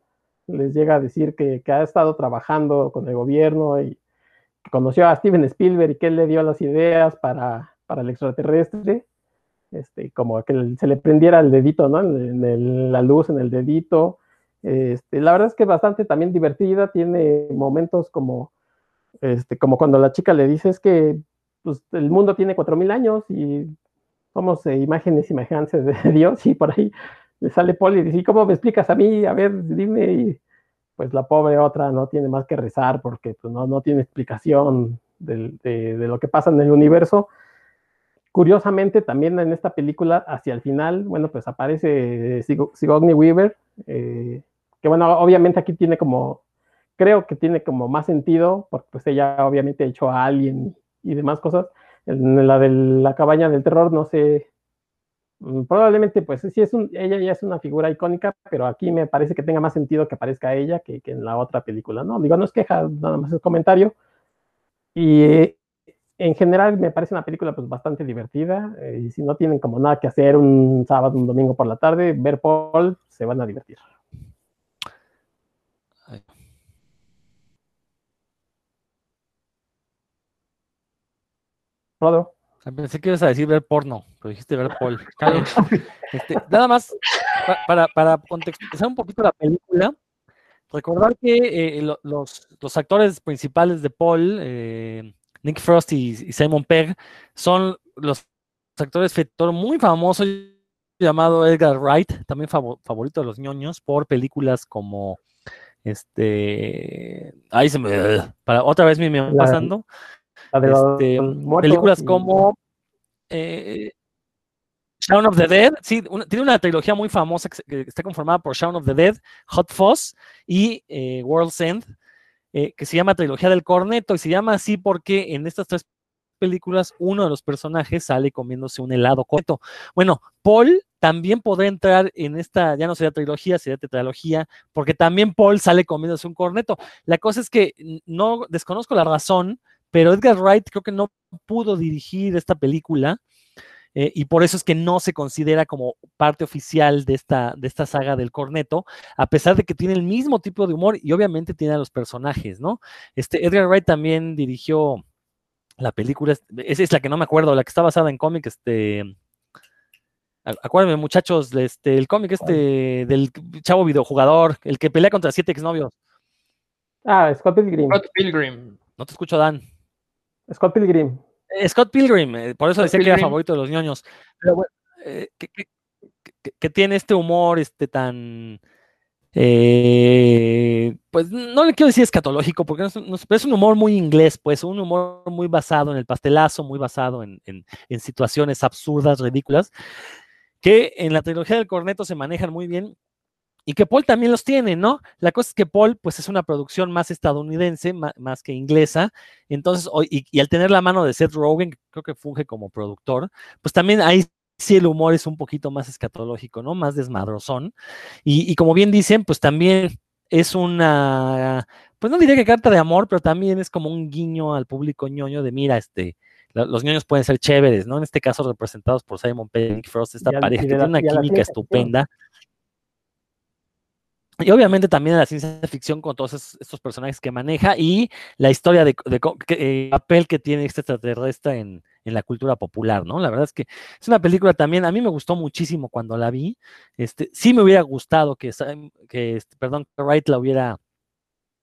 les llega a decir que, ha estado trabajando con el gobierno y que conoció a Steven Spielberg y que él le dio las ideas para, el extraterrestre, este, como que se le prendiera el dedito, ¿no? En, la luz en el dedito. Este, la verdad es que es bastante también divertida, tiene momentos como, este, como cuando la chica le dice es que pues, el mundo tiene cuatro mil años y somos eh, imágenes y de Dios y por ahí le sale Poli y dice, ¿cómo me explicas a mí? A ver, dime. Pues la pobre otra no tiene más que rezar porque pues, no, no tiene explicación de, de, lo que pasa en el universo. Curiosamente, también en esta película, hacia el final, bueno, pues aparece Sigourney Weaver, eh, que bueno, obviamente aquí tiene como, creo que tiene como más sentido, porque pues ella obviamente hecho a alguien y demás cosas. En la de la cabaña del terror, no sé probablemente, pues sí, es un, ella ya es una figura icónica, pero aquí me parece que tenga más sentido que aparezca ella que, en la otra película, ¿no? Digo, no es queja, nada más es comentario. Y en general me parece una película pues bastante divertida eh, y si no tienen como nada que hacer un sábado, un domingo por la tarde, ver Paul, se van a divertir. Rodo. Pensé que ibas a decir ver porno, pero dijiste ver Paul. Este, nada más, para, para contextualizar un poquito la película, recordar que eh, los, actores principales de Paul, eh, Nick Frost y, Simon Pegg, son los actores de muy famosos llamado Edgar Wright, también favorito de los ñoños, por películas como este. Ahí se me. Para, otra vez me, me pasando. Este, películas como eh, Shaun of the Dead, sí, tiene una trilogía muy famosa que, está conformada por Shaun of the Dead, Hot Fuzz y eh, World's End, eh, que se llama Trilogía del Corneto, y se llama así porque en estas tres películas uno de los personajes sale comiéndose un helado corneto. Bueno, Paul también podrá entrar en esta, ya no sería trilogía, sería tetralogía, porque también Paul sale comiéndose un corneto. La cosa es que no desconozco la razón, pero Edgar Wright creo que no pudo dirigir esta película eh, y por eso es que no se considera como parte oficial de esta, de esta saga del corneto, a pesar de que tiene el mismo tipo de humor y obviamente tiene a los personajes, ¿no? Este, Edgar Wright también dirigió la película, esa es la que no me acuerdo, la que está basada en cómic, este... Acuérdenme, muchachos, este, el cómic este del chavo videojugador, el que pelea contra siete exnovios. Ah, Scott Pilgrim. Scott Pilgrim. No te escucho, Dan. Scott Pilgrim. Eh, Scott Pilgrim, eh, por eso decía que era favorito de los ñoños. Pero bueno, eh, que, tiene este humor este tan. pues no le quiero decir escatológico, porque es, un humor muy inglés, pues un humor muy basado en el pastelazo, muy basado en, en situaciones absurdas, ridículas, que en la trilogía del corneto se manejan muy bien y que Paul también los tiene, ¿no? La cosa es que Paul, pues es una producción más estadounidense, más, que inglesa, entonces, y, al tener la mano de Seth Rogen, creo que funge como productor, pues también ahí sí el humor es un poquito más escatológico, ¿no? Más desmadrozón. Y, y como bien dicen, pues también es una, pues no diría que carta de amor, pero también es como un guiño al público ñoño de, mira, este, los ñoños pueden ser chéveres, ¿no? En este caso representados por Simon Pegg Frost, esta pareja que tiene una química estupenda. Y obviamente también la ciencia ficción con todos estos personajes que maneja y la historia de, eh, papel que tiene este extraterrestre en, en, la cultura popular, ¿no? La verdad es que es una película también, a mí me gustó muchísimo cuando la vi. Este, sí me hubiera gustado que, que este, perdón, Wright la hubiera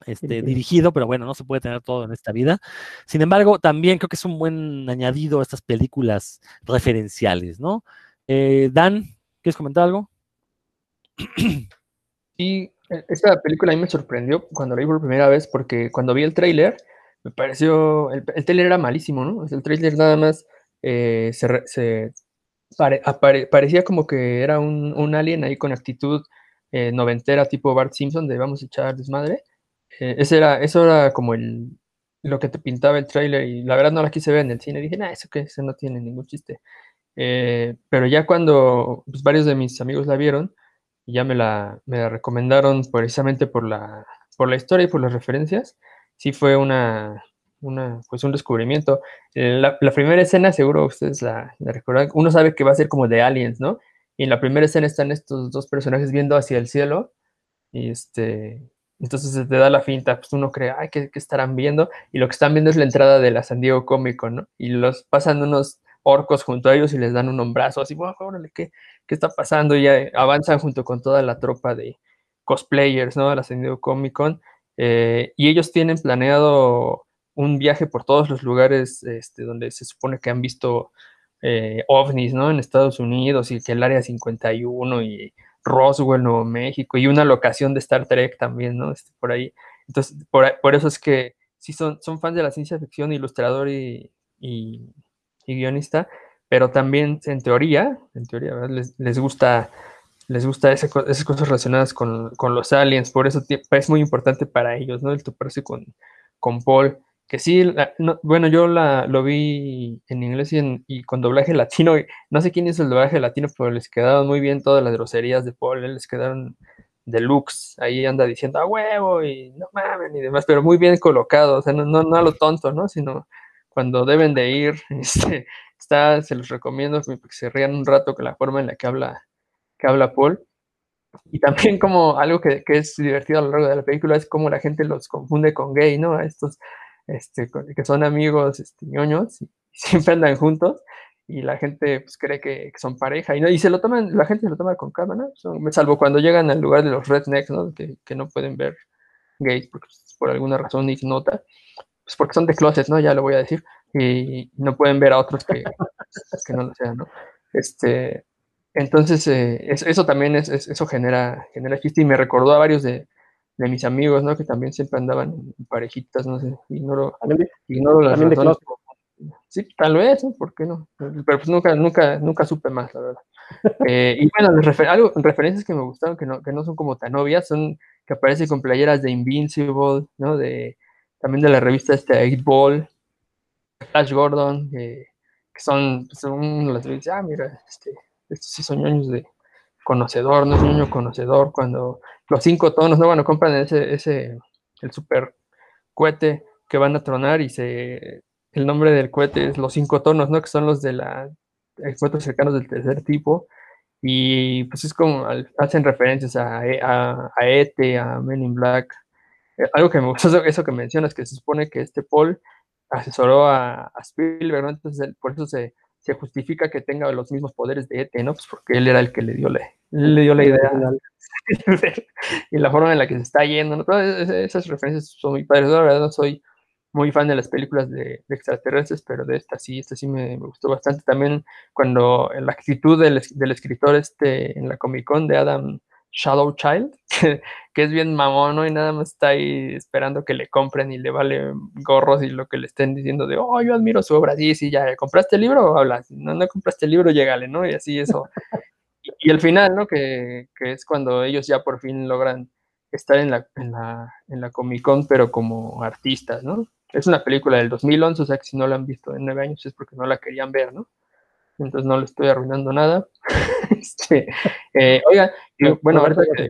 este, dirigido, pero bueno, no se puede tener todo en esta vida. Sin embargo, también creo que es un buen añadido a estas películas referenciales, ¿no? Eh, Dan, ¿quieres comentar algo? Y e, esta película a mí me sorprendió cuando la vi por primera vez, porque cuando vi el tráiler, me pareció, el, el tráiler era malísimo, ¿no? el tráiler nada más eh, se, parecía como que era un, alien ahí con actitud eh, noventera tipo Bart Simpson de vamos a echar desmadre. Eh, ese era, eso era como el, lo que te pintaba el tráiler y la verdad no la quise ver en el cine. Dije, nah, eso que eso no tiene ningún chiste. pero ya cuando pues, varios de mis amigos la vieron, y ya me la, me recomendaron precisamente por la, por la historia y por las referencias. Sí fue una, una pues un descubrimiento. Eh, la, primera escena, seguro ustedes la, recuerdan, uno sabe que va a ser como de Aliens, ¿no? Y en la primera escena están estos dos personajes viendo hacia el cielo y este, entonces se te da la finta, pues uno cree, ay, ¿qué, ¿qué, estarán viendo? Y lo que están viendo es la entrada de la San Diego Comic ¿no? Y los pasan unos orcos junto a ellos y les dan un hombrazo, así, bueno, órale, ¿qué, ¿qué está pasando? Y avanzan junto con toda la tropa de cosplayers, ¿no? La San Comic Con. Eh, y ellos tienen planeado un viaje por todos los lugares este, donde se supone que han visto eh, ovnis, ¿no? En Estados Unidos y que el Área 51 y Roswell, Nuevo México y una locación de Star Trek también, ¿no? Este, por ahí. Entonces, por, eso es que sí son, fans de la ciencia ficción, ilustrador y guionista, pero también en teoría, en teoría, Les, gusta, les gusta esas cosas relacionadas con, los aliens, por eso es muy importante para ellos, ¿no? El toparse con, con Paul, que sí, bueno, yo lo vi en inglés y, con doblaje latino, no sé quién hizo el doblaje latino, pero les quedaron muy bien todas las groserías de Paul, ¿eh? les quedaron deluxe, ahí anda diciendo a huevo y no mames y demás, pero muy bien colocado, o sea, no, no, no a lo tonto, ¿no? Sino cuando deben de ir, este, está, se los recomiendo que se rían un rato con la forma en la que habla, que habla Paul. Y también como algo que, que, es divertido a lo largo de la película es como la gente los confunde con gay, ¿no? A estos este, que son amigos este, ñoños y siempre andan juntos y la gente pues, cree que, son pareja y, no, y se lo toman, la gente se lo toma con calma, ¿no? salvo cuando llegan al lugar de los rednecks, ¿no? Que, que no pueden ver gays porque por alguna razón ignota, pues porque son de closet, ¿no? Ya lo voy a decir, y no pueden ver a otros que, que no lo sean, ¿no? Este, entonces, eh, eso, también es, eso genera, genera chiste y me recordó a varios de, de, mis amigos, ¿no? Que también siempre andaban en parejitas, no sé, ignoro, ignoro las razones. Sí, tal vez. ¿por qué no? Pero pues nunca, nunca, nunca supe más, la verdad. Eh, y bueno, refer algo, referencias que me gustaron, que no, que no son como tan obvias, son que aparece con playeras de Invincible, ¿no? De, también de la revista este 8 Ball, Flash Gordon, que son, son las veces, ah, mira, este, estos sí son años de conocedor, no es niño conocedor, cuando los cinco tonos, ¿no? Bueno, compran ese, ese, el super cohete que van a tronar y se, el nombre del cohete es los cinco tonos, ¿no? Que son los de la, cohetes cercanos del tercer tipo, y pues es como, hacen referencias a, e, a, a ET, a Men in Black, eh, algo que me gustó eso que mencionas, que se supone que este Paul asesoró a, a Spielberg, ¿no? Entonces por eso se, se, justifica que tenga los mismos poderes de ET, ¿no? Pues porque él era el que le dio la, le dio la idea y la forma en la que se está yendo, ¿no? Todas esas referencias son muy padres, la verdad no soy muy fan de las películas de, extraterrestres, pero de esta sí, esta sí me, gustó bastante. También cuando la actitud del, del, escritor este en la Comic Con de Adam Shadow Child, que, es bien mamón, ¿no? Y nada más está ahí esperando que le compren y le vale gorros y lo que le estén diciendo de, oh, yo admiro su obra. Sí, sí, ya, ¿compraste el libro o hablas? No, no compraste el libro, llégale, ¿no? Y así eso. y, el final, ¿no? Que, que, es cuando ellos ya por fin logran estar en la, en la, en la Comic Con, pero como artistas, ¿no? Es una película del 2011, o sea que si no la han visto en nueve años es porque no la querían ver, ¿no? Entonces no le estoy arruinando nada. este, eh, oiga, bueno, ahorita que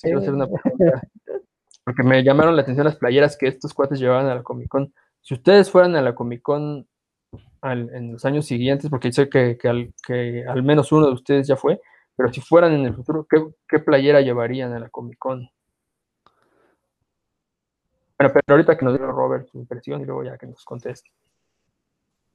quiero hacer una pregunta, porque me llamaron la atención las playeras que estos cuates llevaban a la Comic Con. Si ustedes fueran a la Comic Con en los años siguientes, porque sé que, que, al, que al menos uno de ustedes ya fue, pero si fueran en el futuro, ¿qué, qué playera llevarían a la Comic Con? Bueno, pero ahorita que nos diga Robert su impresión y luego ya que nos conteste.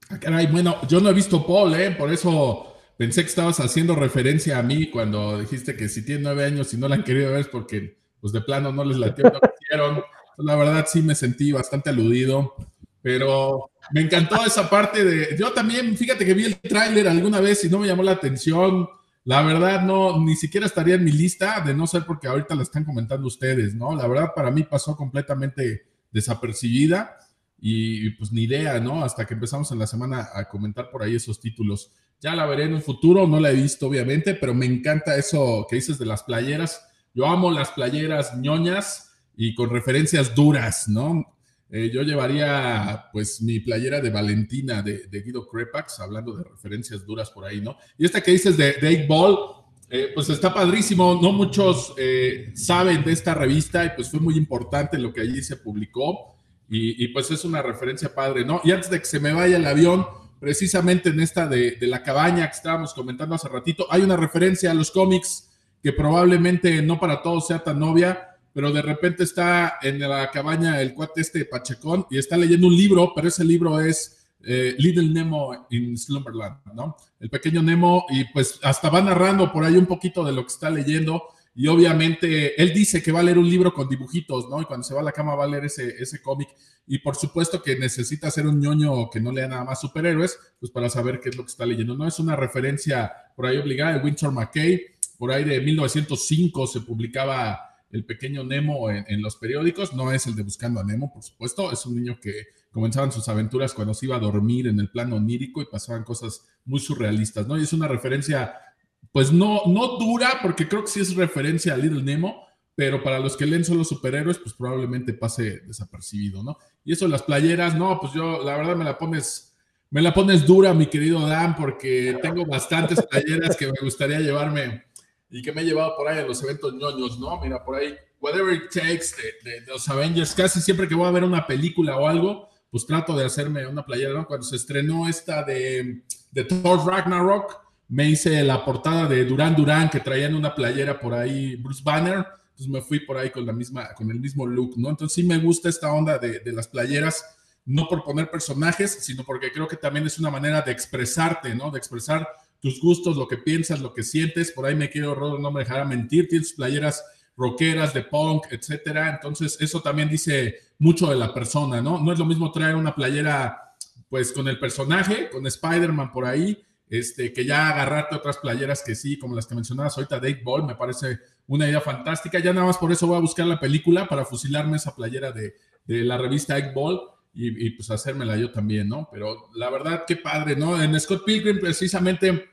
Ah, caray, bueno, yo no he visto Paul, ¿eh? Por eso pensé que estabas haciendo referencia a mí cuando dijiste que si tiene nueve años y no la han querido ver es porque, pues de plano no les la no hicieron. La verdad sí me sentí bastante aludido, pero me encantó esa parte de... Yo también, fíjate que vi el tráiler alguna vez y no me llamó la atención. La verdad, no, ni siquiera estaría en mi lista, de no ser porque ahorita la están comentando ustedes, ¿no? La verdad, para mí pasó completamente desapercibida y, pues ni idea, ¿no? Hasta que empezamos en la semana a comentar por ahí esos títulos. Ya la veré en un futuro, no la he visto obviamente, pero me encanta eso que dices de las playeras. Yo amo las playeras ñoñas y con referencias duras, ¿no? Eh, yo llevaría pues mi playera de Valentina de, Guido Crepax, hablando de referencias duras por ahí, ¿no? Y esta que dices de, Dave Ball, eh, pues está padrísimo, no muchos eh, saben de esta revista y pues fue muy importante lo que allí se publicó y, pues es una referencia padre, ¿no? Y antes de que se me vaya el avión, precisamente en esta de, la cabaña que estábamos comentando hace ratito, hay una referencia a los cómics que probablemente no para todos sea tan novia, pero de repente está en la cabaña el cuate este Pachecón y está leyendo un libro, pero ese libro es eh, Little Nemo in Slumberland, ¿no? El pequeño Nemo y pues hasta va narrando por ahí un poquito de lo que está leyendo y obviamente él dice que va a leer un libro con dibujitos, ¿no? Y cuando se va a la cama va a leer ese, ese cómic y por supuesto que necesita ser un ñoño que no lea nada más superhéroes, pues para saber qué es lo que está leyendo, ¿no? Es una referencia por ahí obligada de Winter McKay, por ahí de 1905 se publicaba el pequeño Nemo en, los periódicos. No es el de Buscando a Nemo, por supuesto. Es un niño que comenzaban sus aventuras cuando se iba a dormir en el plano onírico y pasaban cosas muy surrealistas, ¿no? Y es una referencia, pues no, no dura, porque creo que sí es referencia a Little Nemo, pero para los que leen solo superhéroes, pues probablemente pase desapercibido, ¿no? Y eso de las playeras, no, pues yo, la verdad me la pones... Me la pones dura, mi querido Dan, porque tengo bastantes playeras que me gustaría llevarme y que me he llevado por ahí a los eventos ñoños, ¿no? Mira, por ahí, Whatever It Takes de, los Avengers, casi siempre que voy a ver una película o algo, pues trato de hacerme una playera, ¿no? Cuando se estrenó esta de, de Thor Ragnarok, me hice la portada de Duran Duran que traían una playera por ahí, Bruce Banner, entonces me fui por ahí con la misma, con el mismo look, ¿no? Entonces sí me gusta esta onda de, de las playeras, no por poner personajes, sino porque creo que también es una manera de expresarte, ¿no? De expresar tus gustos, lo que piensas, lo que sientes. Por ahí me quiero, Rodo, no me dejará mentir, tienes playeras rockeras, de punk, etcétera. Entonces, eso también dice mucho de la persona, ¿no? No es lo mismo traer una playera, pues, con el personaje, con Spider-Man por ahí, este, que ya agarrarte otras playeras que sí, como las que mencionabas ahorita, Date Ball, me parece una idea fantástica. Ya nada más por eso voy a buscar la película para fusilarme esa playera de, de la revista Egg Ball y, y, pues hacérmela yo también, ¿no? Pero la verdad, qué padre, ¿no? En Scott Pilgrim precisamente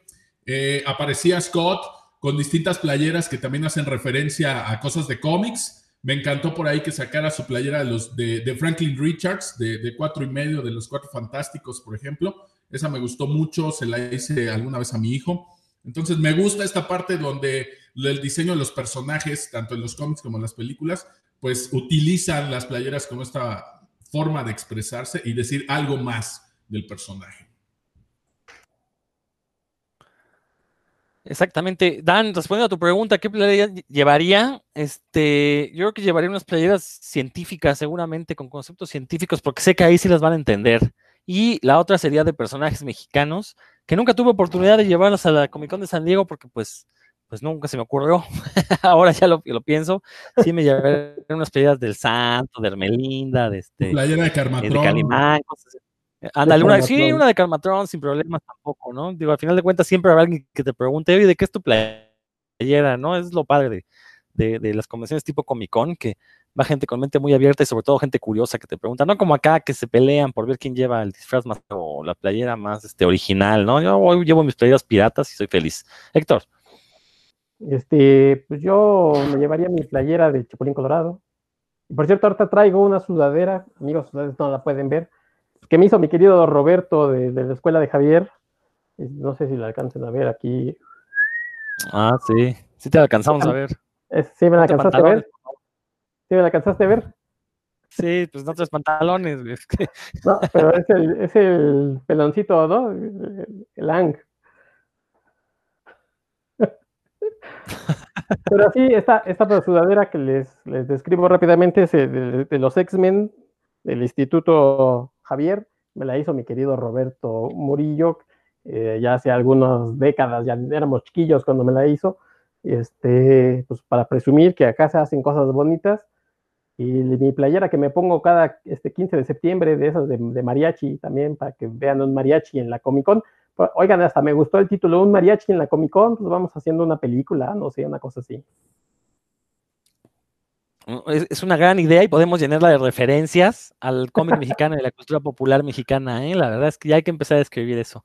eh, aparecía Scott con distintas playeras que también hacen referencia a cosas de cómics. Me encantó por ahí que sacara su playera de, los, de, Franklin Richards, de, cuatro y medio, de los cuatro fantásticos, por ejemplo. Esa me gustó mucho, se la hice alguna vez a mi hijo. Entonces me gusta esta parte donde el diseño de los personajes, tanto en los cómics como en las películas, pues utilizan las playeras como esta forma de expresarse y decir algo más del personaje. Exactamente. Dan, respondiendo a tu pregunta, ¿qué playera llevaría? Este, yo creo que llevaría unas playeras científicas, seguramente, con conceptos científicos, porque sé que ahí sí las van a entender. Y la otra sería de personajes mexicanos, que nunca tuve oportunidad de llevarlas a la Comic Con de San Diego, porque pues, pues nunca se me ocurrió. Ahora ya lo, lo, pienso. Sí me llevaré unas playeras del Santo, de Hermelinda, de este. Playera de Carmatrón. De Calimán, cosas Ándale, una, sí, una de Calmatrón sin problemas tampoco, ¿no? Digo, al final de cuentas siempre habrá alguien que te pregunte, oye, ¿de qué es tu playera? ¿No? Es lo padre de, de, de las convenciones tipo Comic Con, que va gente con mente muy abierta y sobre todo gente curiosa que te pregunta, no como acá que se pelean por ver quién lleva el disfraz más o la playera más este, original, ¿no? Yo hoy llevo mis playeras piratas y soy feliz. Héctor. Este, pues yo me llevaría mi playera de Chapulín Colorado. Y por cierto, ahorita traigo una sudadera, amigos, ustedes no la pueden ver, que me hizo mi querido Roberto de, de, la escuela de Javier. No sé si la alcancen a ver aquí. Ah, sí, sí te alcanzamos a ver. Es, sí, me la alcanzaste a ver. ¿Sí me la alcanzaste a ver? Sí, pues no tres pantalones. No, pero es el, es el peloncito, ¿no? El, el Ang. Pero sí, esta, esta sudadera que les, les describo rápidamente es de, de los X-Men del Instituto Javier, me la hizo mi querido Roberto Murillo, eh, ya hace algunas décadas, ya éramos chiquillos cuando me la hizo, este, pues para presumir que acá se hacen cosas bonitas, y mi playera que me pongo cada este 15 de septiembre, de esas de, de mariachi también, para que vean un mariachi en la Comic Con, oigan, hasta me gustó el título, un mariachi en la Comic Con, pues vamos haciendo una película, no sé, una cosa así. Es, es, una gran idea y podemos llenarla de referencias al cómic mexicano y la cultura popular mexicana. ¿eh? La verdad es que ya hay que empezar a escribir eso.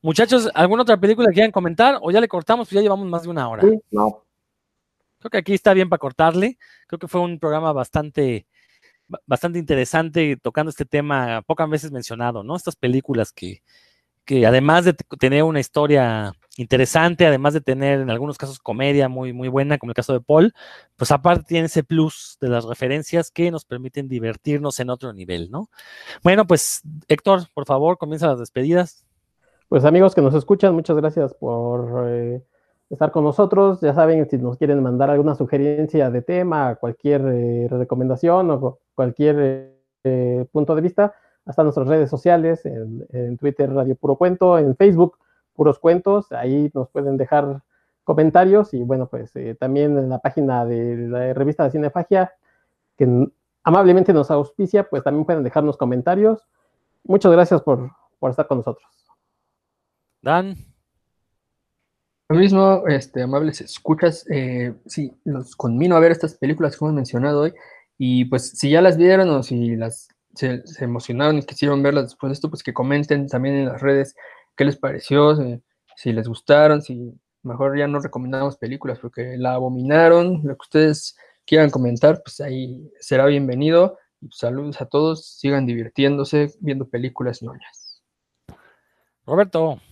Muchachos, ¿alguna otra película que quieran comentar? ¿O ya le cortamos? Pues ya llevamos más de una hora. Sí, no. Creo que aquí está bien para cortarle. Creo que fue un programa bastante, bastante interesante tocando este tema pocas veces mencionado, ¿no? Estas películas que, que además de tener una historia interesante, además de tener en algunos casos comedia muy, muy buena, como el caso de Paul, pues aparte tiene ese plus de las referencias que nos permiten divertirnos en otro nivel, ¿no? Bueno, pues Héctor, por favor, comienza las despedidas. Pues amigos que nos escuchan, muchas gracias por eh, estar con nosotros. Ya saben, si nos quieren mandar alguna sugerencia de tema, cualquier eh, recomendación o cualquier eh, punto de vista, hasta nuestras redes sociales, en, Twitter Radio Puro Cuento, en Facebook puros cuentos, ahí nos pueden dejar comentarios y bueno, pues eh, también en la página de la revista de Cinefagia, que amablemente nos auspicia, pues también pueden dejarnos comentarios. Muchas gracias por, por estar con nosotros. Dan. Lo mismo, este, amables escuchas, eh, sí, los conmino a ver estas películas que hemos mencionado hoy y pues si ya las vieron o si las se, emocionaron y quisieron verlas después de esto, pues que comenten también en las redes qué les pareció, si, si, les gustaron, si mejor ya no recomendamos películas porque la abominaron, lo que ustedes quieran comentar, pues ahí será bienvenido. Saludos a todos, sigan divirtiéndose viendo películas ñoñas. Roberto.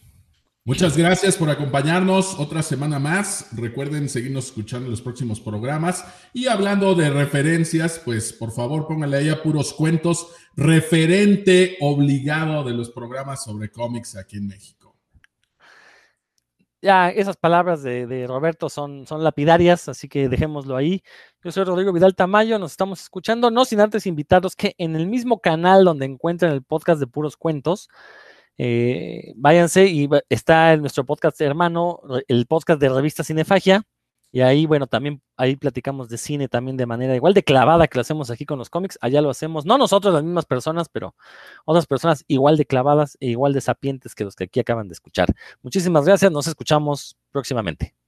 Muchas gracias por acompañarnos otra semana más. Recuerden seguirnos escuchando en los próximos programas. Y hablando de referencias, pues por favor pónganle ahí a puros cuentos, referente obligado de los programas sobre cómics aquí en México. Ya, esas palabras de, Roberto son, son lapidarias, así que dejémoslo ahí. Yo soy Rodrigo Vidal Tamayo, nos estamos escuchando, no sin antes invitarlos que en el mismo canal donde encuentran el podcast de puros cuentos, eh, váyanse y está en nuestro podcast hermano, el podcast de revista Cinefagia. Y ahí, bueno, también ahí platicamos de cine también de manera igual de clavada que lo hacemos aquí con los cómics. Allá lo hacemos, no nosotros las mismas personas, pero otras personas igual de clavadas e igual de sapientes que los que aquí acaban de escuchar. Muchísimas gracias, nos escuchamos próximamente.